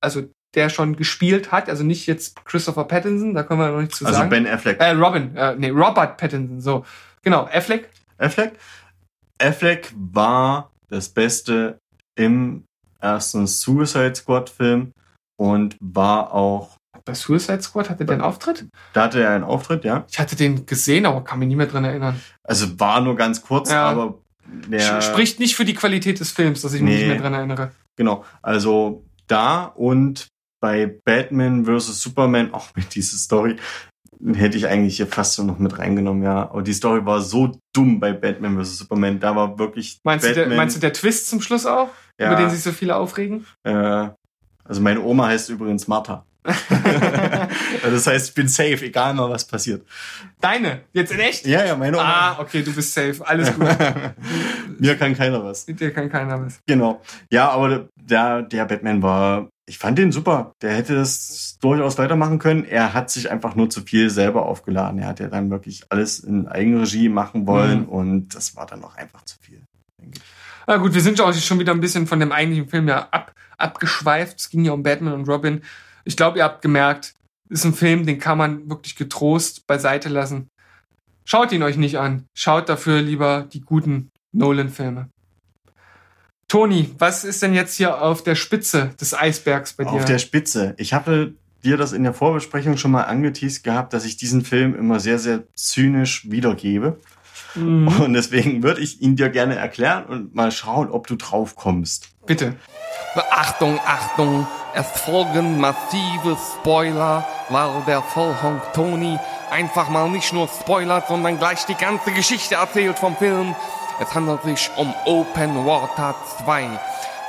also der schon gespielt hat, also nicht jetzt Christopher Pattinson, da können wir noch nichts zu Also sagen. Ben Affleck. äh, Robin, äh, nee, Robert Pattinson, so. Genau, Affleck. Affleck? Affleck war das Beste im ersten Suicide Squad Film und war auch, Bei Suicide Squad hatte der einen Auftritt? da hatte er einen Auftritt, ja. Ich hatte den gesehen, aber kann mich nie mehr dran erinnern. Also war nur ganz kurz, Ja. aber der, Sch- Spricht nicht für die Qualität des Films, dass ich mich Nee. nicht mehr dran erinnere. genau, also da und bei Batman vs. Superman, auch mit dieser Story, hätte ich eigentlich hier fast so noch mit reingenommen, ja. Aber die Story war so dumm bei Batman vs. Superman, da war wirklich Meinst du, Batman, der, meinst du der Twist zum Schluss auch, ja, über den sich so viele aufregen? Äh, also meine Oma heißt übrigens Martha. Also das heißt, ich bin safe, egal mal was passiert. Deine, jetzt in echt? Ja, ja, meine Ah, Oma. okay, du bist safe. Alles gut. Mir kann keiner was. Mit dir kann keiner was. Genau. Ja, aber der, der Batman war, ich fand den super. Der hätte das durchaus weitermachen können. Er hat sich einfach nur zu viel selber aufgeladen. Er hat ja dann wirklich alles in Eigenregie machen wollen Mhm. und das war dann auch einfach zu viel. Na gut, wir sind ja auch schon wieder ein bisschen von dem eigentlichen Film ja ab, abgeschweift. Es ging ja um Batman und Robin. Ich glaube, ihr habt gemerkt, ist ein Film, den kann man wirklich getrost beiseite lassen. Schaut ihn euch nicht an. Schaut dafür lieber die guten Nolan-Filme. Toni, was ist denn jetzt hier auf der Spitze des Eisbergs bei dir? Auf der Spitze. Ich hatte dir das in der Vorbesprechung schon mal angeteased gehabt, dass ich diesen Film immer sehr, sehr zynisch wiedergebe. Mhm. Und deswegen würde ich ihn dir gerne erklären und mal schauen, ob du drauf kommst. Bitte. Achtung, Achtung, es folgen massive Spoiler, weil der Vollhonk Tony einfach mal nicht nur spoilert, sondern gleich die ganze Geschichte erzählt vom Film. Es handelt sich um Open Water 2.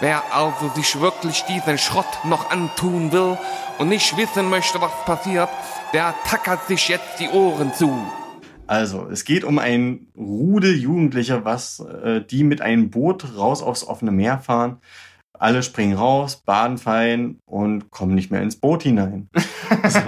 Wer also sich wirklich diesen Schrott noch antun will und nicht wissen möchte, was passiert, der tackert sich jetzt die Ohren zu. Also, es geht um ein Rudel Jugendlicher, was äh, die mit einem Boot raus aufs offene Meer fahren. Alle springen raus, baden fein und kommen nicht mehr ins Boot hinein. so.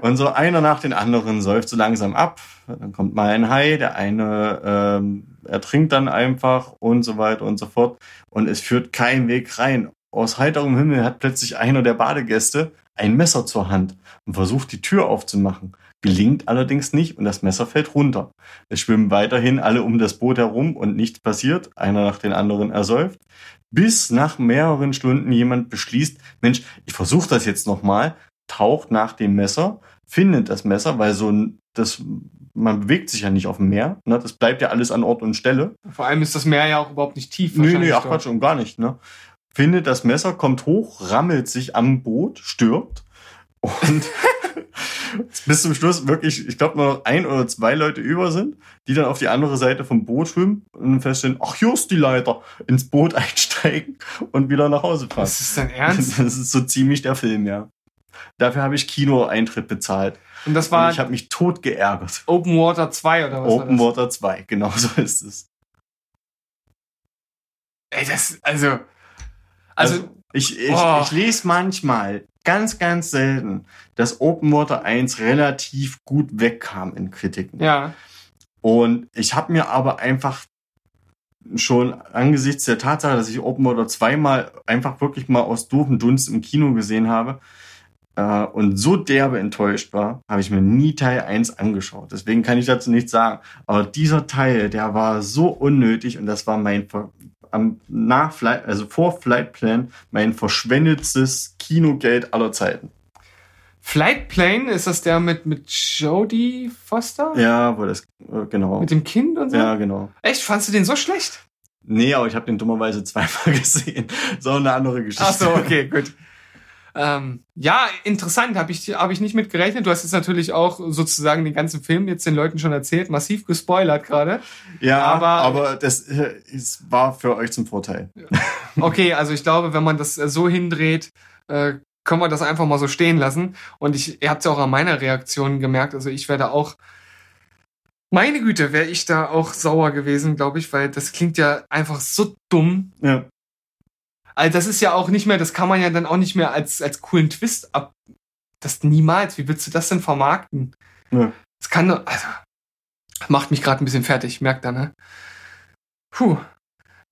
Und so einer nach den anderen säuft so langsam ab. Dann kommt mal ein Hai, der eine ähm, ertrinkt dann einfach und so weiter und so fort. Und es führt kein Weg rein. Aus heiterem Himmel hat plötzlich einer der Badegäste ein Messer zur Hand und versucht die Tür aufzumachen. Gelingt allerdings nicht und das Messer fällt runter. Es schwimmen weiterhin alle um das Boot herum und nichts passiert. Einer nach den anderen ersäuft. Bis nach mehreren Stunden jemand beschließt, Mensch, ich versuche das jetzt nochmal, taucht nach dem Messer, findet das Messer, weil so ein, das, man bewegt sich ja nicht auf dem Meer, ne? das bleibt ja alles an Ort und Stelle. Vor allem ist das Meer ja auch überhaupt nicht tief. Nee, nee, ach. Quatsch, und gar nicht, ne? Findet das Messer, kommt hoch, rammelt sich am Boot, stirbt und bis zum Schluss wirklich, ich glaube, nur noch ein oder zwei Leute über sind, die dann auf die andere Seite vom Boot schwimmen und feststellen, ach, hier ist die Leiter, ins Boot einsteigen und wieder nach Hause fahren. Das ist dein Ernst? Das ist so ziemlich der Film, ja. Dafür habe ich Kinoeintritt bezahlt. Und das Und war ich habe mich tot geärgert. Open Water 2 oder was Open? Water 2, genau so ist es. Ey, das, also, also, ich, ich, Oh. ich lese manchmal, ganz, ganz selten, dass Open Water 1 relativ gut wegkam in Kritiken. ja, Und ich habe mir aber einfach schon angesichts der Tatsache, dass ich Open Water zweimal einfach wirklich mal aus doofen Dunst im Kino gesehen habe äh, und so derbe enttäuscht war, habe ich mir nie Teil 1 angeschaut. Deswegen kann ich dazu nichts sagen. Aber dieser Teil, der war so unnötig und das war mein Ver am nach Flight, also vor Flight Plan mein verschwendetes Kinogeld aller Zeiten. Flight Plane, ist das der mit, mit Jodie Foster? Ja, wo das äh, genau. Mit dem Kind und so? Ja, genau. Echt, fandst du den so schlecht? Nee, aber ich habe den dummerweise zweimal gesehen. So eine andere Geschichte. Ach so, okay, gut. Ähm, ja, interessant, habe ich, hab ich nicht mit gerechnet. Du hast jetzt natürlich auch sozusagen den ganzen Film jetzt den Leuten schon erzählt, massiv gespoilert gerade. Ja, Aber- aber, das äh, es war für euch zum Vorteil. Okay, also ich glaube, wenn man das äh, so hindreht, äh, können wir das einfach mal so stehen lassen. Und ich, ihr habt es ja auch an meiner Reaktion gemerkt. Also ich werde auch, meine Güte, wäre ich da auch sauer gewesen, glaube ich, weil das klingt ja einfach so dumm. Ja. Also das ist ja auch nicht mehr, das kann man ja dann auch nicht mehr als, als coolen Twist ab. Das niemals. Wie willst du das denn vermarkten? Ja. Das kann doch, also, macht mich gerade ein bisschen fertig, merkt er, ne? Puh.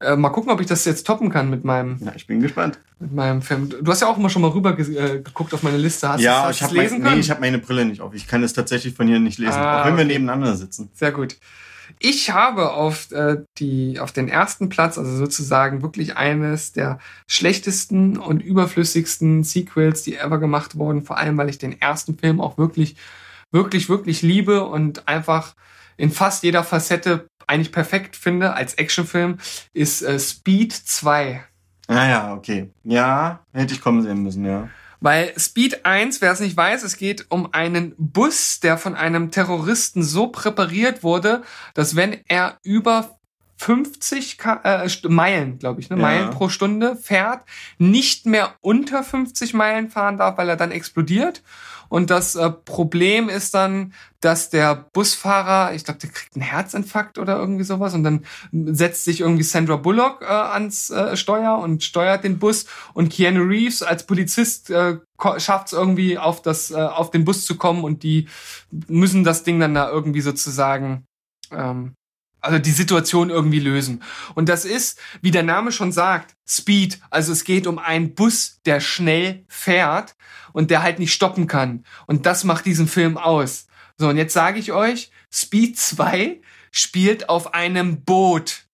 Äh, mal gucken, ob ich das jetzt toppen kann mit meinem, ja, ich bin gespannt. mit meinem Film. Du hast ja auch immer schon mal rüber ge äh, geguckt auf meine Liste. Hast ja, hast ich habe lesen mein, können? nee, ich habe meine Brille nicht auf. Ich kann es tatsächlich von hier nicht lesen, Ah, auch wenn wir okay. nebeneinander sitzen. Sehr gut. Ich habe auf, äh, die, auf den ersten Platz, also sozusagen wirklich eines der schlechtesten und überflüssigsten Sequels, die ever gemacht wurden. Vor allem, weil ich den ersten Film auch wirklich, wirklich, wirklich liebe und einfach in fast jeder Facette eigentlich perfekt finde als Actionfilm, ist äh, Speed 2. Ah ja, okay. Ja, hätte ich kommen sehen müssen, ja. Weil Speed 1, wer es nicht weiß, es geht um einen Bus, der von einem Terroristen so präpariert wurde, dass wenn er über 50 Ka äh, Meilen, glaube ich, ne, Ja. Meilen pro Stunde fährt, nicht mehr unter 50 Meilen fahren darf, weil er dann explodiert. Und das äh, Problem ist dann, dass der Busfahrer, ich glaube, der kriegt einen Herzinfarkt oder irgendwie sowas und dann setzt sich irgendwie Sandra Bullock äh, ans äh, Steuer und steuert den Bus und Keanu Reeves als Polizist äh, schafft es irgendwie auf das äh, auf den Bus zu kommen und die müssen das Ding dann da irgendwie sozusagen ähm, also die Situation irgendwie lösen. Und das ist, wie der Name schon sagt, Speed. Also es geht um einen Bus, der schnell fährt und der halt nicht stoppen kann. Und das macht diesen Film aus. So, und jetzt sage ich euch, Speed 2 spielt auf einem Boot.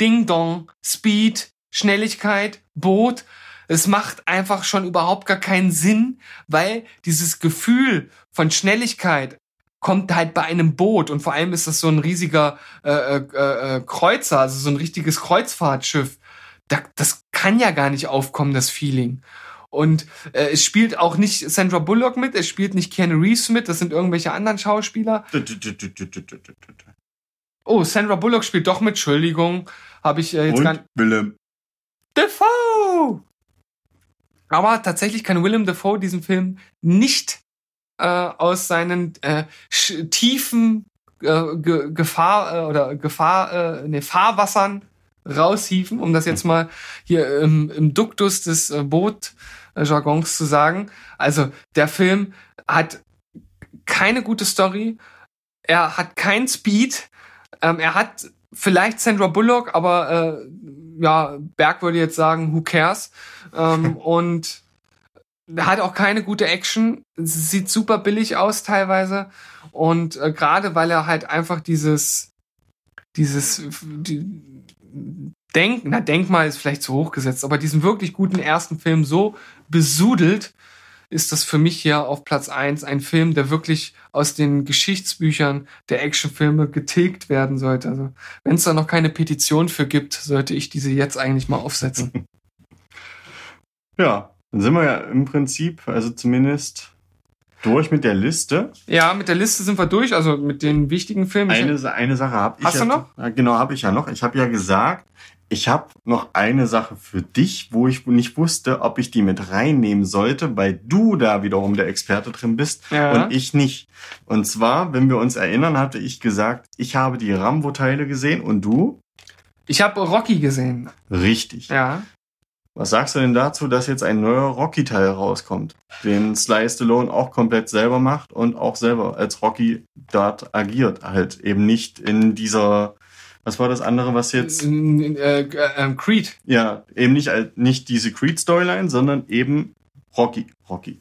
Ding Dong, Speed, Schnelligkeit, Boot. Es macht einfach schon überhaupt gar keinen Sinn, weil dieses Gefühl von Schnelligkeit kommt halt bei einem Boot und vor allem ist das so ein riesiger äh, äh, äh, Kreuzer, also so ein richtiges Kreuzfahrtschiff. Da, das kann ja gar nicht aufkommen, das Feeling. Und äh, es spielt auch nicht Sandra Bullock mit, es spielt nicht Keanu Reeves mit, das sind irgendwelche anderen Schauspieler. Oh, Sandra Bullock spielt doch mit, Entschuldigung, habe ich äh, jetzt gar Und Willem. Defoe! Aber tatsächlich kann Willem Dafoe diesen Film nicht äh, aus seinen äh, tiefen äh, Ge Gefahr äh, oder Gefahr, äh, nee, Fahrwassern raushieven, um das jetzt mal hier im, im Duktus des äh, Boot-Jargons zu sagen. Also der Film hat keine gute Story, er hat keinen Speed, ähm, er hat vielleicht Sandra Bullock, aber äh, ja, Berg würde jetzt sagen, who cares? Ähm, und hat auch keine gute Action, sieht super billig aus teilweise und äh, gerade weil er halt einfach dieses dieses die, Denk, na Denkmal ist vielleicht zu hoch gesetzt, aber diesen wirklich guten ersten Film so besudelt, ist das für mich hier auf Platz eins ein Film, der wirklich aus den Geschichtsbüchern der Actionfilme getilgt werden sollte. Also, wenn es da noch keine Petition für gibt, sollte ich diese jetzt eigentlich mal aufsetzen. Ja, dann sind wir ja im Prinzip, also zumindest durch mit der Liste. ja, mit der Liste sind wir durch, also mit den wichtigen Filmen. Eine, eine Sache habe ich Hast ja, du noch? Genau, habe ich ja noch. Ich habe ja gesagt, ich habe noch eine Sache für dich, wo ich nicht wusste, ob ich die mit reinnehmen sollte, weil du da wiederum der Experte drin bist Ja. und ich nicht. Und zwar, wenn wir uns erinnern, hatte ich gesagt, ich habe die Rambo-Teile gesehen und du? ich habe Rocky gesehen. Richtig. Ja. Was sagst du denn dazu, dass jetzt ein neuer Rocky-Teil rauskommt, den Sly Stallone auch komplett selber macht und auch selber als Rocky dort agiert, halt eben nicht in dieser, was war das andere, was jetzt, Äh, äh, Creed. ja, eben nicht nicht diese Creed-Storyline, sondern eben Rocky, Rocky.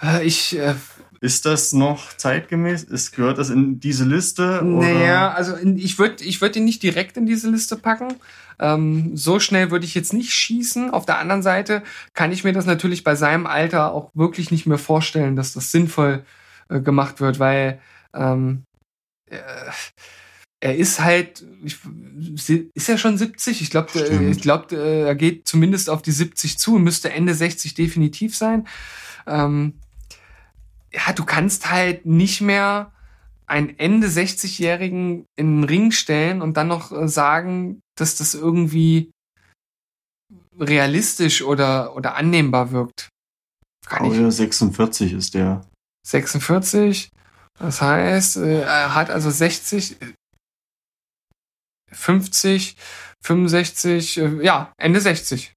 Äh, ich äh, Ist das noch zeitgemäß? Ist, gehört das in diese Liste? Naja, also in, ich würde ich würd ihn nicht direkt in diese Liste packen. Ähm, so schnell würde ich jetzt nicht schießen. Auf der anderen Seite kann ich mir das natürlich bei seinem Alter auch wirklich nicht mehr vorstellen, dass das sinnvoll äh, gemacht wird, weil ähm, äh, er ist halt, ist er schon 70? Ich glaube, ich glaube, er geht zumindest auf die 70 zu, müsste Ende 60 definitiv sein. Ähm, ja, du kannst halt nicht mehr einen Ende 60-Jährigen in den Ring stellen und dann noch äh, sagen, dass das irgendwie realistisch oder, oder annehmbar wirkt. Kann Oh ich. ja, 46 ist der. 46. Das heißt, äh, er hat also 60, äh, 50, 65, äh, ja, Ende 60.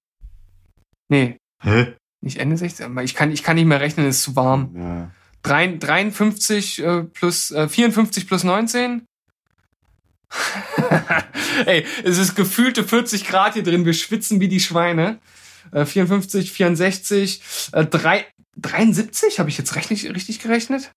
Nee, Hä? nicht Ende 60, aber ich kann, ich kann nicht mehr rechnen, ist zu warm. Ja. Drei- 53 äh, plus äh, 54 plus 19. Ey, es ist gefühlte 40 Grad hier drin. Wir schwitzen wie die Schweine. Äh, 54, 64, äh, drei, 73? Habe ich jetzt richtig, richtig gerechnet?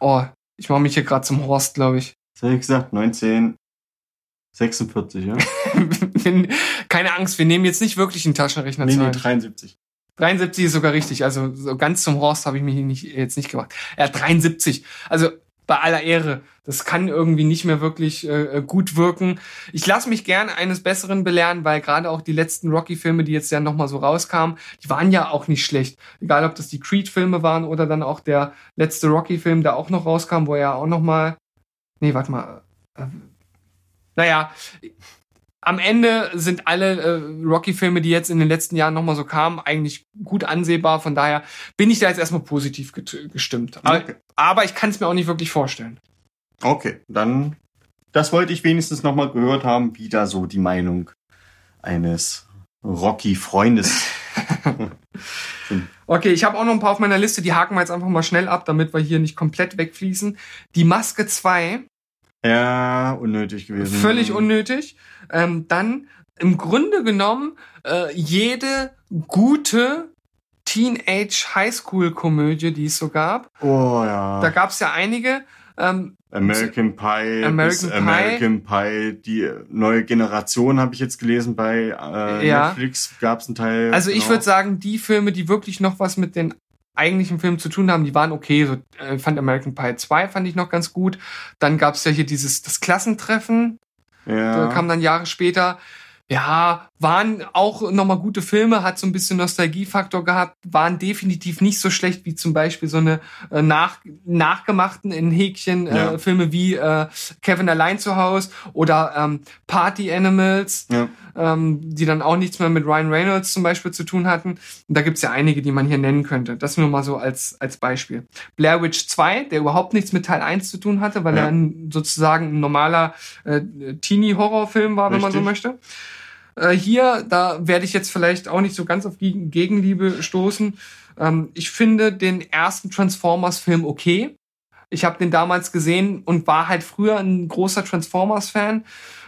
Oh, ich mache mich hier gerade zum Horst, glaube ich. Was hab ich gesagt? 1946, ja? Keine Angst, wir nehmen jetzt nicht wirklich einen Taschenrechner nee, nee, Hand. 73. 73 ist sogar richtig. Also so ganz zum Horst habe ich mich nicht, jetzt nicht gemacht. Hat 73. Also bei aller Ehre. Das kann irgendwie nicht mehr wirklich äh, gut wirken. Ich lasse mich gerne eines Besseren belehren, weil gerade auch die letzten Rocky-Filme, die jetzt ja nochmal so rauskamen, die waren ja auch nicht schlecht. Egal, ob das die Creed-Filme waren oder dann auch der letzte Rocky-Film, der auch noch rauskam, wo er auch nochmal... Nee, warte mal. Äh, naja, am Ende sind alle äh, Rocky-Filme, die jetzt in den letzten Jahren nochmal so kamen, eigentlich gut ansehbar. Von daher bin ich da jetzt erstmal positiv gestimmt. Aber, Okay. aber ich kann es mir auch nicht wirklich vorstellen. Okay, dann, das wollte ich wenigstens nochmal gehört haben, wie da so die Meinung eines Rocky-Freundes. Okay, ich habe auch noch ein paar auf meiner Liste, die haken wir jetzt einfach mal schnell ab, damit wir hier nicht komplett wegfließen. Die Maske 2, ja, unnötig gewesen. völlig unnötig. Ähm, dann im Grunde genommen äh, jede gute Teenage-Highschool-Komödie, die es so gab. Oh ja. Da gab es ja einige. Ähm, American Pie, American Pie. American Pie, die neue Generation habe ich jetzt gelesen bei äh, Ja. Netflix gab es einen Teil. Also ich genau. würde sagen, die Filme, die wirklich noch was mit den eigentlichen Film zu tun haben, die waren okay. So, äh, fand American Pie 2 fand ich noch ganz gut. Dann gab's ja hier dieses das Klassentreffen, Ja. da kam dann Jahre später. Ja, waren auch nochmal gute Filme, hat so ein bisschen Nostalgiefaktor gehabt, waren definitiv nicht so schlecht wie zum Beispiel so eine äh, nach, nachgemachten in Häkchen äh, Ja. Filme wie äh, Kevin allein zu Hause oder ähm, Party Animals, ja. ähm, die dann auch nichts mehr mit Ryan Reynolds zum Beispiel zu tun hatten. Und da gibt's ja einige, die man hier nennen könnte. Das nur mal so als, als Beispiel. Blair Witch 2, der überhaupt nichts mit Teil 1 zu tun hatte, weil Ja. er ein, sozusagen ein normaler äh, Teenie-Horrorfilm war, wenn man so Richtig. möchte. Äh, hier, da werde ich jetzt vielleicht auch nicht so ganz auf Gegen- Gegenliebe stoßen. Ähm, ich finde den ersten Transformers-Film okay. Ich habe den damals gesehen und war halt früher ein großer Transformers-Fan.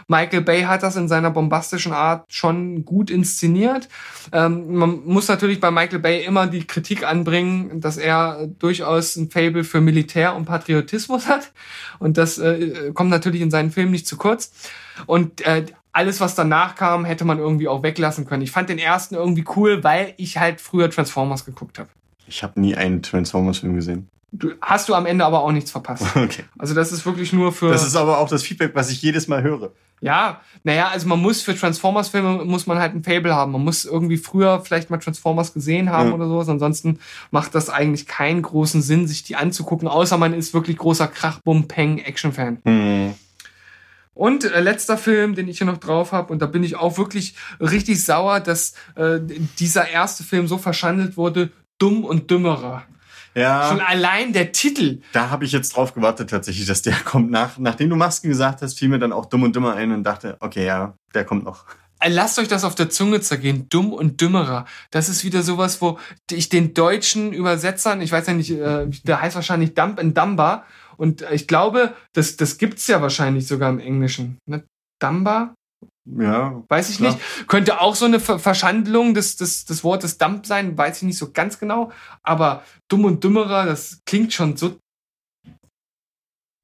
Michael Bay hat das in seiner bombastischen Art schon gut inszeniert. Ähm, man muss natürlich bei Michael Bay immer die Kritik anbringen, dass er durchaus ein Fable für Militär und Patriotismus hat. Und das äh, kommt natürlich in seinen Filmen nicht zu kurz. Und äh, alles, was danach kam, hätte man irgendwie auch weglassen können. Ich fand den ersten irgendwie cool, weil ich halt früher Transformers geguckt habe. Ich habe nie einen Transformers-Film gesehen. Du, hast du am Ende aber auch nichts verpasst. Okay. Also das ist wirklich nur für... Das ist aber auch das Feedback, was ich jedes Mal höre. Ja, naja, also man muss für Transformers-Filme muss man halt ein Fable haben. Man muss irgendwie früher vielleicht mal Transformers gesehen haben Ja. oder sowas. Ansonsten macht das eigentlich keinen großen Sinn, sich die anzugucken, außer man ist wirklich großer Krach-Bum-Peng-Action-Fan. Hm. Und äh, letzter Film, den ich hier noch drauf habe, und da bin ich auch wirklich richtig sauer, dass äh, dieser erste Film so verschandelt wurde, Dumm und Dümmerer. Schon Ja, allein der Titel. da habe ich jetzt drauf gewartet tatsächlich, dass der kommt. Nach, nachdem du Masken gesagt hast, fiel mir dann auch dumm und dümmer ein und dachte, okay, ja, der kommt noch. Äh, Lasst euch das auf der Zunge zergehen. Dumm und dümmerer. Das ist wieder sowas, wo ich den deutschen Übersetzern, ich weiß ja nicht, äh, der heißt wahrscheinlich Dump and Dumber. Und äh, ich glaube, das, das gibt's ja wahrscheinlich sogar im Englischen. Ne? Dumber? Ja, Weiß ich Klar. nicht. Könnte auch so eine Ver Verschandelung des, des, des Wortes Dump sein, weiß ich nicht so ganz genau. Aber dumm und dümmerer, das klingt schon so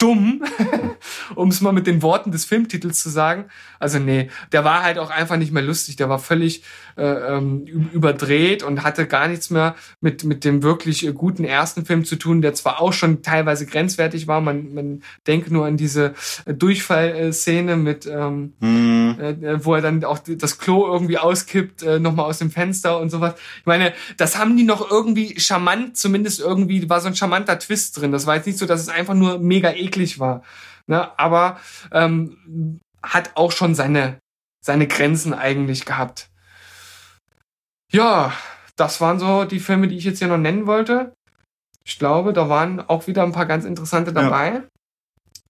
dumm, um es mal mit den Worten des Filmtitels zu sagen. Also nee, der war halt auch einfach nicht mehr lustig. Der war völlig äh, ähm, überdreht und hatte gar nichts mehr mit, mit dem wirklich äh, guten ersten Film zu tun, der zwar auch schon teilweise grenzwertig war. Man, man denke nur an diese äh, Durchfallszene mit ähm, hm. äh, wo er dann auch das Klo irgendwie auskippt, äh, nochmal aus dem Fenster und sowas. Ich meine, das haben die noch irgendwie charmant, zumindest irgendwie war so ein charmanter Twist drin. Das war jetzt nicht so, dass es einfach nur mega eklig war. Ne? Aber ähm, hat auch schon seine, seine Grenzen eigentlich gehabt. Ja, das waren so die Filme, die ich jetzt hier noch nennen wollte. Ich glaube, da waren auch wieder ein paar ganz interessante Ja. dabei.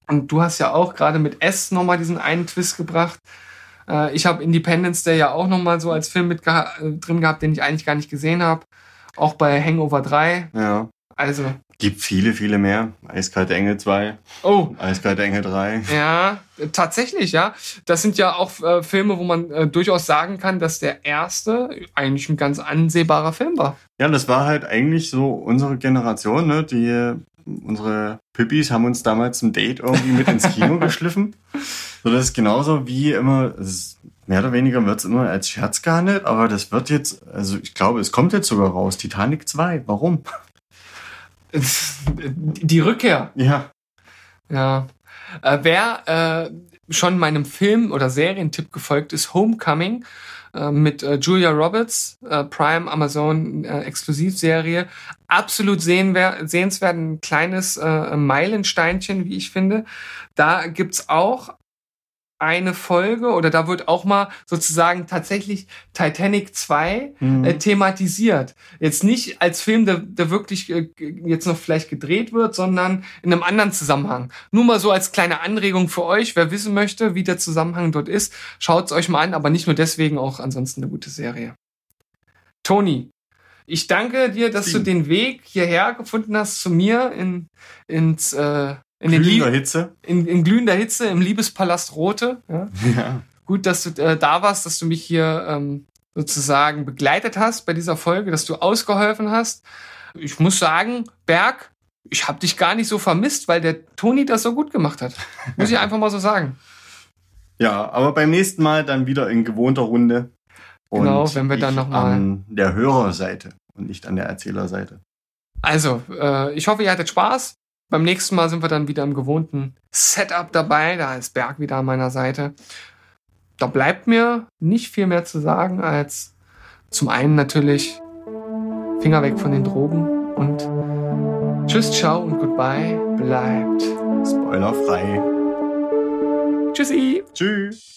Und du hast ja auch gerade mit S nochmal diesen einen Twist gebracht. Äh, ich habe Independence Day ja auch nochmal so als Film mit äh, drin gehabt, den ich eigentlich gar nicht gesehen habe. Auch bei Hangover 3. ja. Also, Gibt viele, viele mehr. Eiskalte Engel 2, oh, Eiskalte Engel 3. ja, tatsächlich, ja. Das sind ja auch äh, Filme, wo man äh, durchaus sagen kann, dass der erste eigentlich ein ganz ansehbarer Film war. Ja, das war halt eigentlich so unsere Generation, ne? Die, unsere Pippis haben uns damals zum Date irgendwie mit ins Kino geschliffen. So, das ist genauso wie immer, mehr oder weniger wird es immer als Scherz gehandelt, aber das wird jetzt, also ich glaube, es kommt jetzt sogar raus, Titanic 2. Warum? Die Rückkehr. Ja. Ja. Äh, wer äh, schon meinem Film- oder Serientipp gefolgt ist, Homecoming äh, mit äh, Julia Roberts, äh, Prime Amazon äh, Exklusivserie. Absolut sehen sehenswert, ein kleines Meilensteinchen, wie ich finde. Da gibt's auch eine Folge oder da wird auch mal sozusagen tatsächlich Titanic 2 Mhm. äh, thematisiert. Jetzt nicht als Film, der, der wirklich äh, jetzt noch vielleicht gedreht wird, sondern in einem anderen Zusammenhang. Nur mal so als kleine Anregung für euch, wer wissen möchte, wie der Zusammenhang dort ist, schaut's euch mal an, aber nicht nur deswegen, auch ansonsten eine gute Serie. Toni, ich danke dir, dass du Steven. den Weg hierher gefunden hast zu mir in, ins, äh, in, Glühender Hitze. in, in glühender Hitze im Liebespalast Rote. Ja? Ja. Gut, dass du äh, da warst, dass du mich hier ähm, sozusagen begleitet hast bei dieser Folge, dass du ausgeholfen hast. Ich muss sagen, Berg, ich habe dich gar nicht so vermisst, weil der Toni das so gut gemacht hat. Muss ich einfach mal so sagen. ja, aber beim nächsten Mal dann wieder in gewohnter Runde. Genau, wenn wir dann ich noch mal- An der Hörerseite und nicht an der Erzählerseite. Also, äh, ich hoffe, ihr hattet Spaß. Beim nächsten Mal sind wir dann wieder im gewohnten Setup dabei. Da ist Berg wieder an meiner Seite. Da bleibt mir nicht viel mehr zu sagen, als zum einen natürlich Finger weg von den Drogen und Tschüss, ciao und goodbye. Bleibt Spoilerfrei. Tschüssi. Tschüss.